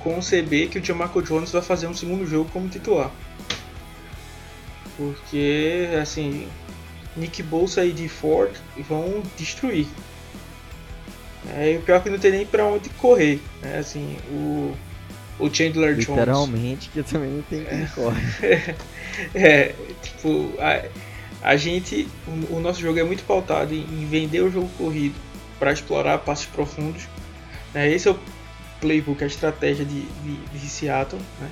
conceber que o Jamarco Jones vai fazer um segundo jogo como titular. Porque, assim, Nick Bolsa e de Ford vão destruir. É, e o pior é que não tem nem pra onde correr. Né? Assim, o, o Chandler Jones. Literalmente, que também não tem quem é, corre. é, tipo, a, a gente. O, o, nosso jogo é muito pautado em, em vender o jogo corrido para explorar passos profundos. Né? Esse é o playbook, a estratégia de, de, de Seattle. Né?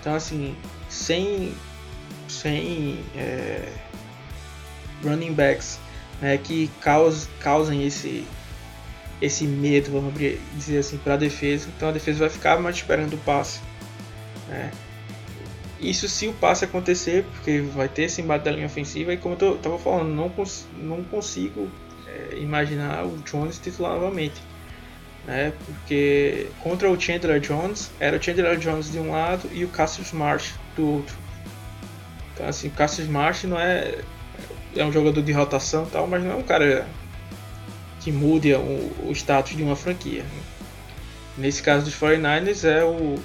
Então, assim, sem. sem é, running backs né, que caus, causem esse, esse medo, vamos dizer assim, para a defesa. Então a defesa vai ficar mais esperando o passe. Né. Isso se o passe acontecer, porque vai ter esse embate da linha ofensiva, e como eu estava falando, não, cons não consigo é, imaginar o Jones titular novamente. Né, porque contra o Chandler Jones, era o Chandler Jones de um lado e o Cassius Marsh do outro. Então assim, o Cassius Marsh não é é um jogador de rotação tal, mas não é um cara que mude o, o status de uma franquia. Nesse caso dos 49ers é o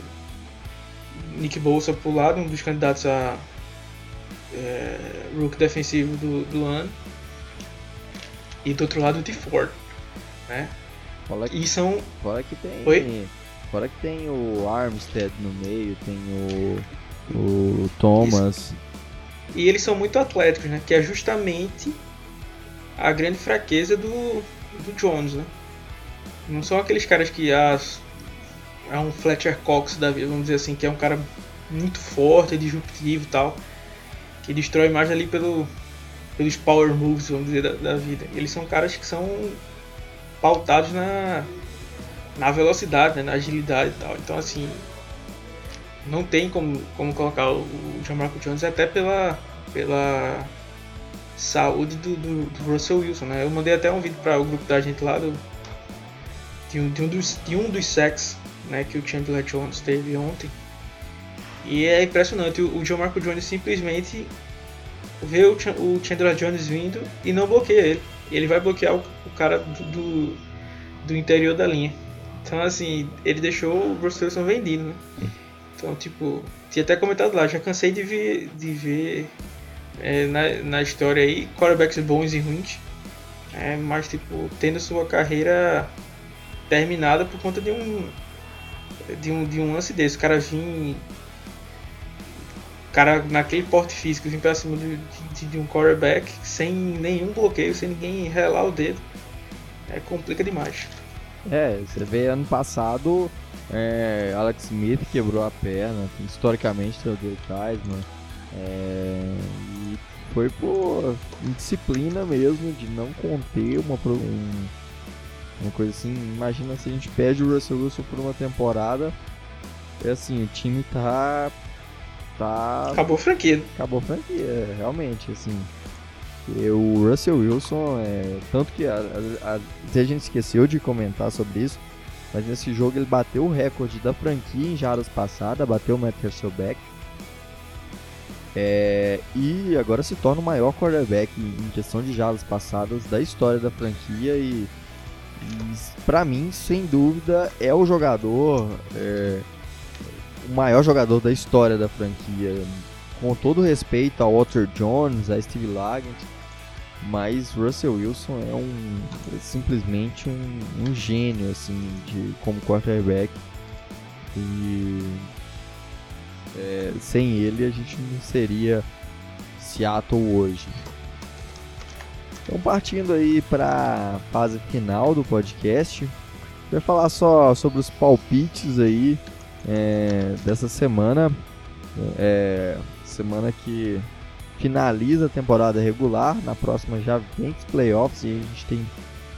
Nick Bolsa por lado, um dos candidatos a é, rookie defensivo do, do ano. E do outro lado o de Ford. Né? Fora que, e são. Fora que tem. Oi? Fora que tem o Armstead no meio, tem o. o Thomas. Isso. E eles são muito atléticos, né? Que é justamente a grande fraqueza do, do Jones, né? Não são aqueles caras que ah, é um Fletcher Cox da vida, vamos dizer assim, que é um cara muito forte, disruptivo e tal, que destrói mais ali pelo, pelos power moves, vamos dizer, da, da, vida. Eles são caras que são pautados na, na velocidade, né? na agilidade e tal. Então, assim, não tem como, como colocar o, o Jamarco Jones até pela, pela saúde do, do, do, Russell Wilson, né? Eu mandei até um vídeo para o grupo da gente lá do, de, um, de um dos, de um dos sacks né, que o Chandler Jones teve ontem. E é impressionante, o, o John Marco Jones simplesmente vê o, o, Chandler Jones vindo e não bloqueia ele. Ele vai bloquear o, o cara do, do, do, interior da linha. Então assim, ele deixou o Russell Wilson vendido, né? Então, tipo, tinha até comentado lá, já cansei de ver, de ver é, na, na história aí quarterbacks bons e ruins, é, mas, tipo, tendo sua carreira terminada por conta de um de um, de um lance desse. O cara vir. cara naquele porte físico vir pra cima de, de, de um quarterback sem nenhum bloqueio, sem ninguém relar o dedo. É, complica demais. É, você vê ano passado é, Alex Smith quebrou a perna, historicamente o Dale Kaisman. É, foi por indisciplina mesmo de não conter uma, um, Uma coisa assim, imagina se a gente perde o Russell Wilson por uma temporada. É assim, o time tá. Tá. Acabou a franquia. Acabou a franquia, realmente, assim. O Russell Wilson, é, tanto que a, a, a, a gente esqueceu de comentar sobre isso, mas nesse jogo ele bateu o recorde da franquia em jardas passadas, bateu o Matt Hasselbeck. É, e agora se torna o maior quarterback em questão de jardas passadas da história da franquia e, e para mim, sem dúvida, é o jogador, é, o maior jogador da história da franquia. Com todo respeito a Walter Jones, a Steve Largent, mas Russell Wilson é um é simplesmente um, um, gênio assim de como quarterback e é, sem ele a gente não seria Seattle hoje. Então partindo aí para a fase final do podcast, vai falar só sobre os palpites aí é, dessa semana, é, semana que finaliza a temporada regular. Na próxima já vem os playoffs e a gente tem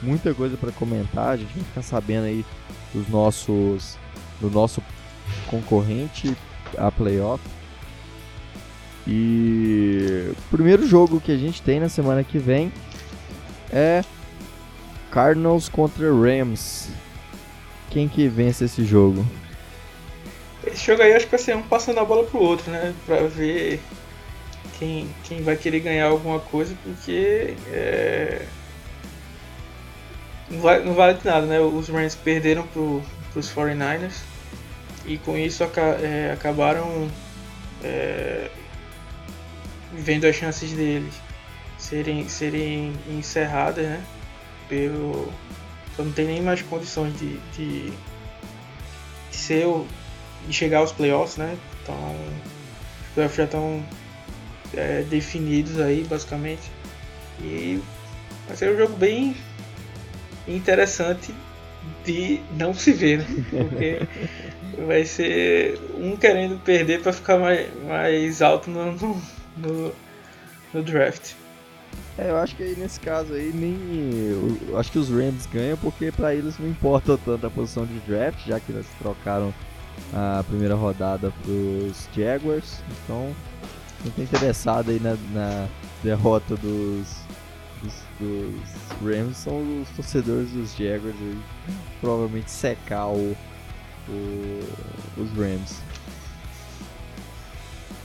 muita coisa para comentar. A gente vai ficar sabendo aí dos nossos do nosso concorrente a playoff. E o primeiro jogo que a gente tem na semana que vem é Cardinals contra Rams. Quem que vence esse jogo? Esse jogo aí acho que vai ser um passando a bola pro outro, né? Pra ver quem, quem vai querer ganhar alguma coisa, porque é, não, vai, não vale de nada, né? Os Rams perderam pro, pros 49ers e com isso é, acabaram é, vendo as chances deles serem, serem encerradas, né? Pelo, então não tem nem mais condições de, de, de ser de chegar aos playoffs, né? Então os playoffs já estão é, definidos aí, basicamente. E vai ser um jogo bem interessante de não se ver, né? Porque vai ser um querendo perder para ficar mais, mais alto no, no, no, draft. É, eu acho que aí nesse caso aí nem. Eu acho que os Rams ganham porque para eles não importa tanto a posição de draft, já que eles trocaram a primeira rodada pros Jaguars. Então quem tá interessado aí na, na derrota dos, dos, dos, Rams são os torcedores dos Jaguars aí. Provavelmente secar o, o, os Rams.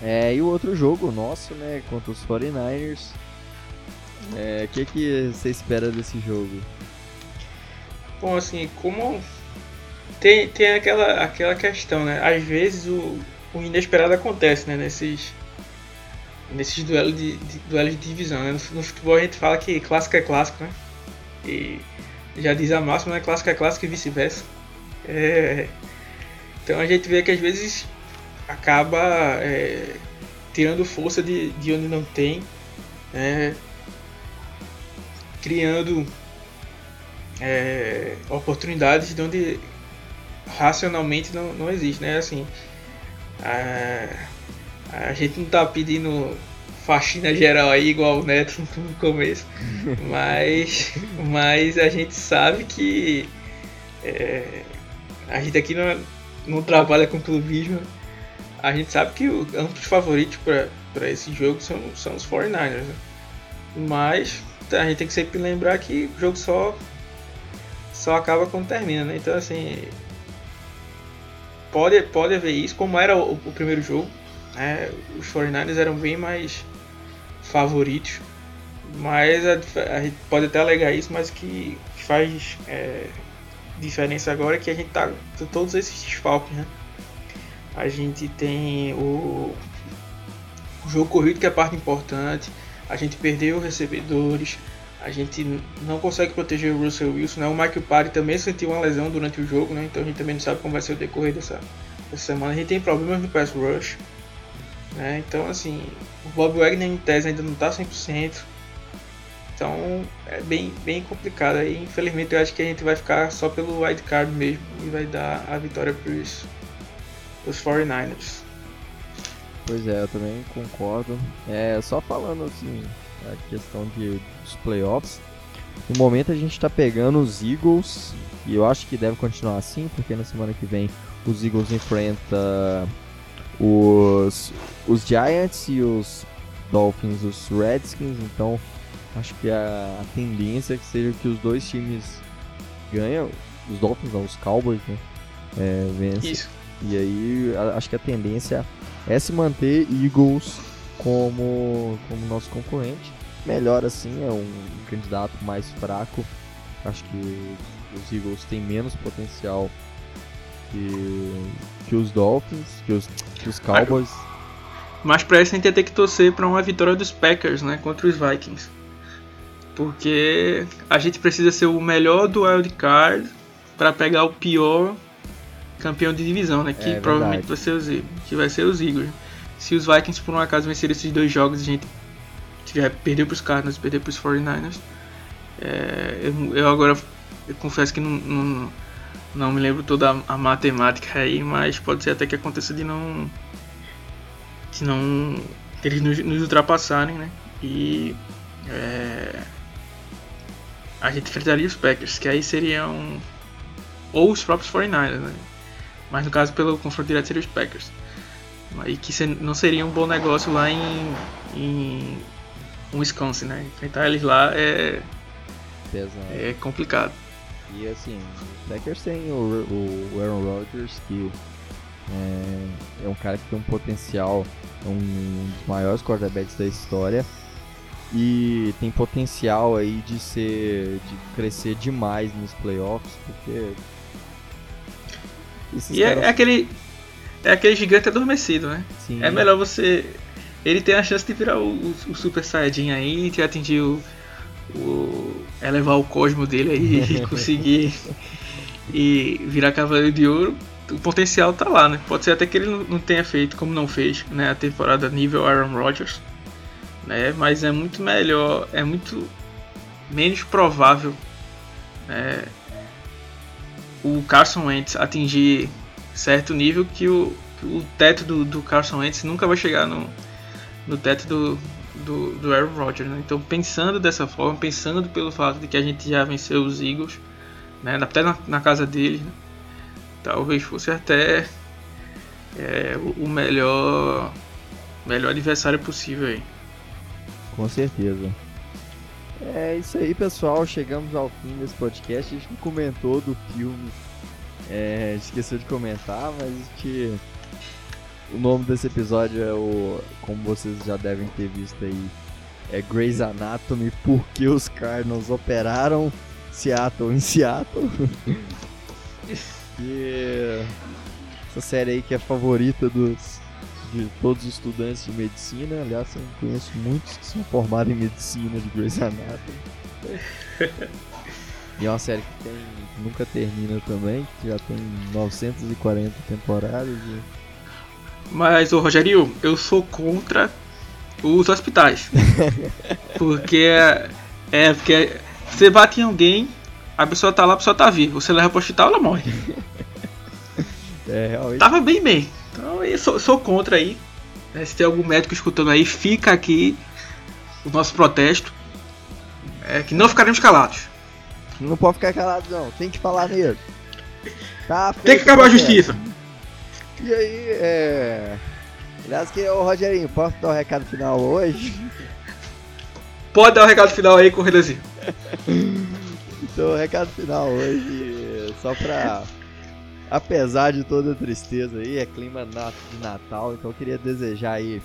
É, e o outro jogo nosso, né, contra os 49ers. O é, que, que você espera desse jogo? Bom, assim, como tem, tem aquela, aquela questão, né? Às vezes o, o inesperado acontece, né? Nesses, nesses duelos de, de, duelos de divisão. Né? No, no, futebol a gente fala que clássico é clássico, né? E já diz a máxima, né? Clássico é clássico e vice-versa. É, então a gente vê que às vezes acaba é, tirando força de, de onde não tem, né? criando é, oportunidades de onde racionalmente não, não existe, né? Assim, a, a gente não tá pedindo faxina geral aí, igual o Neto no começo, mas, mas a gente sabe que é, a gente aqui não, não trabalha com clubismo, a gente sabe que o, ambos favoritos para esse jogo são, são os 49ers, né? mas a gente tem que sempre lembrar que o jogo só, só acaba quando termina, né? então assim pode, pode haver isso, como era o, o primeiro jogo, né? Os 49ers eram bem mais favoritos. Mas a, a gente pode até alegar isso, mas que faz é, diferença agora é que a gente tá com todos esses desfalques, né? A gente tem o, o jogo corrido que é a parte importante. A gente perdeu recebedores. A gente não consegue proteger o Russell Wilson. Né? O Michael Parry também sentiu uma lesão durante o jogo, né? então a gente também não sabe como vai ser o decorrer dessa, dessa semana. A gente tem problemas no pass rush. Né? Então, assim, o Bob Wagner em tese ainda não está 100%. Então, é bem, bem complicado. Aí, infelizmente, eu acho que a gente vai ficar só pelo wild card mesmo e vai dar a vitória para os 49ers. Pois é, eu também concordo. É, só falando assim, a questão de, dos playoffs. No momento a gente está pegando os Eagles, e eu acho que deve continuar assim, porque na semana que vem os Eagles enfrentam os, os Giants e os Dolphins, os Redskins, então acho que a, tendência é que seja que os dois times ganham, os Dolphins não, os Cowboys, né? É, vencem. Isso. E aí a- acho que a tendência é se manter Eagles como, como nosso concorrente. Melhor assim, é um candidato mais fraco. Acho que os Eagles têm menos potencial que, que os Dolphins, que os, que os Cowboys. Mas pra isso a gente ia ter que torcer pra uma vitória dos Packers, né? Contra os Vikings. Porque a gente precisa ser o melhor do wild card pra pegar o pior campeão de divisão, né? Que É provavelmente vai ser os. Que vai ser os Eagles. Se os Vikings por um acaso vencerem esses dois jogos a gente tiver perder pros Cardinals e perder pros 49ers. é, eu, eu agora eu confesso que não, não, não me lembro toda a, a matemática aí, mas pode ser até que aconteça de não se não eles nos, nos ultrapassarem, né? E é, a gente enfrentaria os Packers, que aí seriam ou os próprios 49ers, né? Mas no caso pelo confronto direto seria os Packers. E que não seria um bom negócio lá em, em Wisconsin, né? Enfrentar eles lá é, Pesado. é complicado. E assim, os Packers têm o, o Aaron Rodgers, que é, é um cara que tem um potencial, é um dos maiores quarterbacks da história. E tem potencial aí de ser. de crescer demais nos playoffs, porque. esses E é, caras- é aquele é aquele gigante adormecido, né? sim, É melhor você. Ele tem a chance de virar o, o- o Super Saiyajin aí, de atingir o. o elevar o cosmo dele aí e conseguir. e virar Cavaleiro de Ouro. O potencial tá lá, né? Pode ser até que ele não- não tenha feito, como não fez, né? A temporada nível Aaron Rodgers. Né? Mas é muito melhor. É muito menos provável. né, o Carson Wentz atingir certo nível que o, o teto do, do Carson Wentz nunca vai chegar no, no teto do, do, do Aaron Rodgers. Né? Então, pensando dessa forma, pensando pelo fato de que a gente já venceu os Eagles, né? até na, na casa dele, né? talvez fosse até é, o, o melhor, melhor adversário possível aí. Com certeza. É isso aí, pessoal. Chegamos ao fim desse podcast. A gente comentou do filme. É, esqueceu de comentar, mas que o nome desse episódio é o. Como vocês já devem ter visto aí. É Grey's Anatomy, porque os Cardinals operaram Seattle em Seattle. e essa série aí que é a favorita dos, de todos os estudantes de medicina. Aliás, eu conheço muitos que são formados em medicina de Grey's Anatomy. e é uma série que tem, nunca termina também, que já tem 940 temporadas. E... Mas, ô Rogério, eu sou contra os hospitais. porque é, é porque você bate em alguém, a pessoa tá lá, a pessoa tá viva. Você leva pro hospital, ela morre. É, realmente. Tava bem bem. Então eu sou, sou contra aí. né, Se tem algum médico escutando aí, fica aqui o nosso protesto. É que não ficaremos calados. Não pode ficar calado, não. Tem que falar mesmo. Tá Tem que acabar a o justiça. E aí, é. Aliás, que ô Rogerinho, posso dar o recado final hoje? Pode dar o recado final aí, Corredazinho. Então, o recado final hoje, só pra. Apesar de toda a tristeza aí, é clima de Natal, então eu queria desejar aí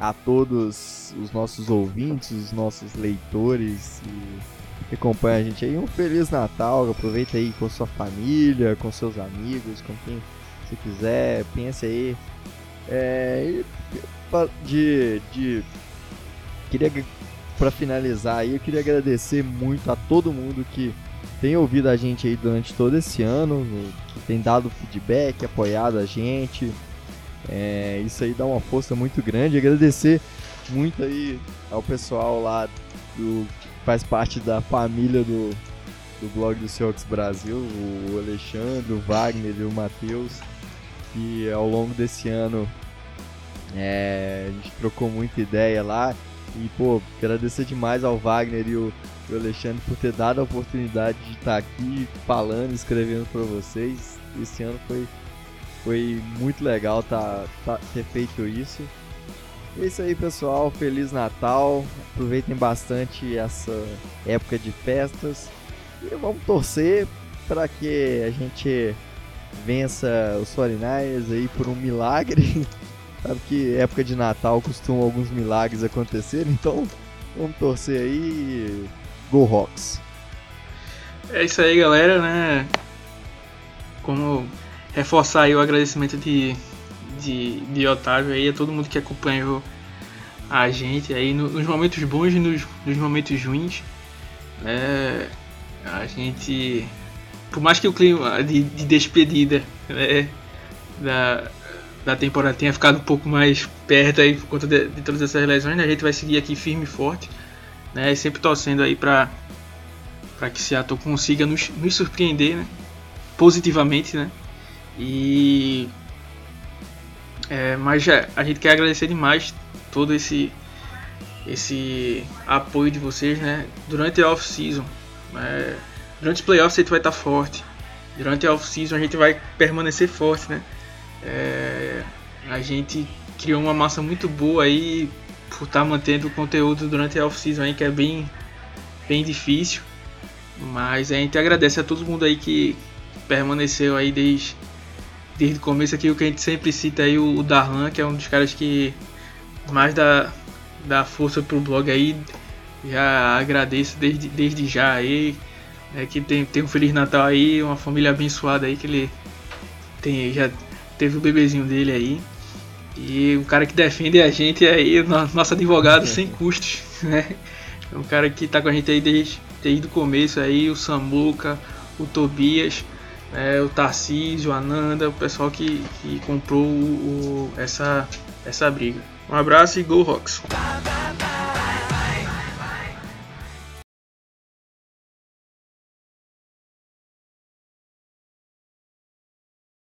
a todos os nossos ouvintes, os nossos leitores que acompanham a gente aí um Feliz Natal. Aproveita aí com sua família, com seus amigos, com quem você quiser. Pense aí. É, de, de. Queria para finalizar aí, eu queria agradecer muito a todo mundo que tem ouvido a gente aí durante todo esse ano, no- que tem dado feedback, apoiado a gente. É, isso aí dá uma força muito grande. Agradecer muito aí ao pessoal lá do, que faz parte da família do, do blog do Seahawks Brasil, o Alexandre, o Wagner e o Matheus, que ao longo desse ano é, a gente trocou muita ideia lá. E, pô, agradecer demais ao Wagner e o, o Alexandre por ter dado a oportunidade de estar aqui falando, escrevendo para vocês. Esse ano foi, foi muito legal tá, tá, ter feito isso. É isso aí, pessoal. Feliz Natal. Aproveitem bastante essa época de festas. E vamos torcer para que a gente vença os 49ers aí por um milagre. Sabe que época de Natal costumam alguns milagres acontecer, então vamos torcer aí. Go Rocks! É isso aí, galera, né? Como reforçar aí o agradecimento de, de, de Otávio aí, a todo mundo que acompanhou a gente aí no, nos momentos bons e nos, nos momentos ruins. É, a gente, por mais que o clima de, de despedida né, da, da temporada tenha ficado um pouco mais perto aí por conta de, de todas essas lesões, né, a gente vai seguir aqui firme e forte né? Sempre torcendo aí para para que Seattle consiga nos, nos surpreender, né? Positivamente, né? E é, mas já, a gente quer agradecer demais todo esse esse apoio de vocês, né? Durante a off-season, né? durante os playoffs a gente vai estar forte. Durante a off-season a gente vai permanecer forte, né? É, a gente criou uma massa muito boa aí por estar tá mantendo o conteúdo durante a off-season aí, que é bem, bem difícil. Mas a gente agradece a todo mundo aí que permaneceu aí desde, desde o começo aqui, o que a gente sempre cita aí, o, Darlan, que é um dos caras que mais dá, dá força pro blog aí. Já agradeço desde, desde já aí. É, que tem, tem um Feliz Natal aí, uma família abençoada aí, que ele tem, já teve o bebezinho dele aí. E um cara que defende a gente aí, nosso advogado sem custos, né? É um cara que tá com a gente aí desde, desde o começo aí, o Samuca, o Tobias, né? o Tarcísio, a Nanda, o pessoal que, que comprou o, o, essa, essa briga. Um abraço e Go Rocks!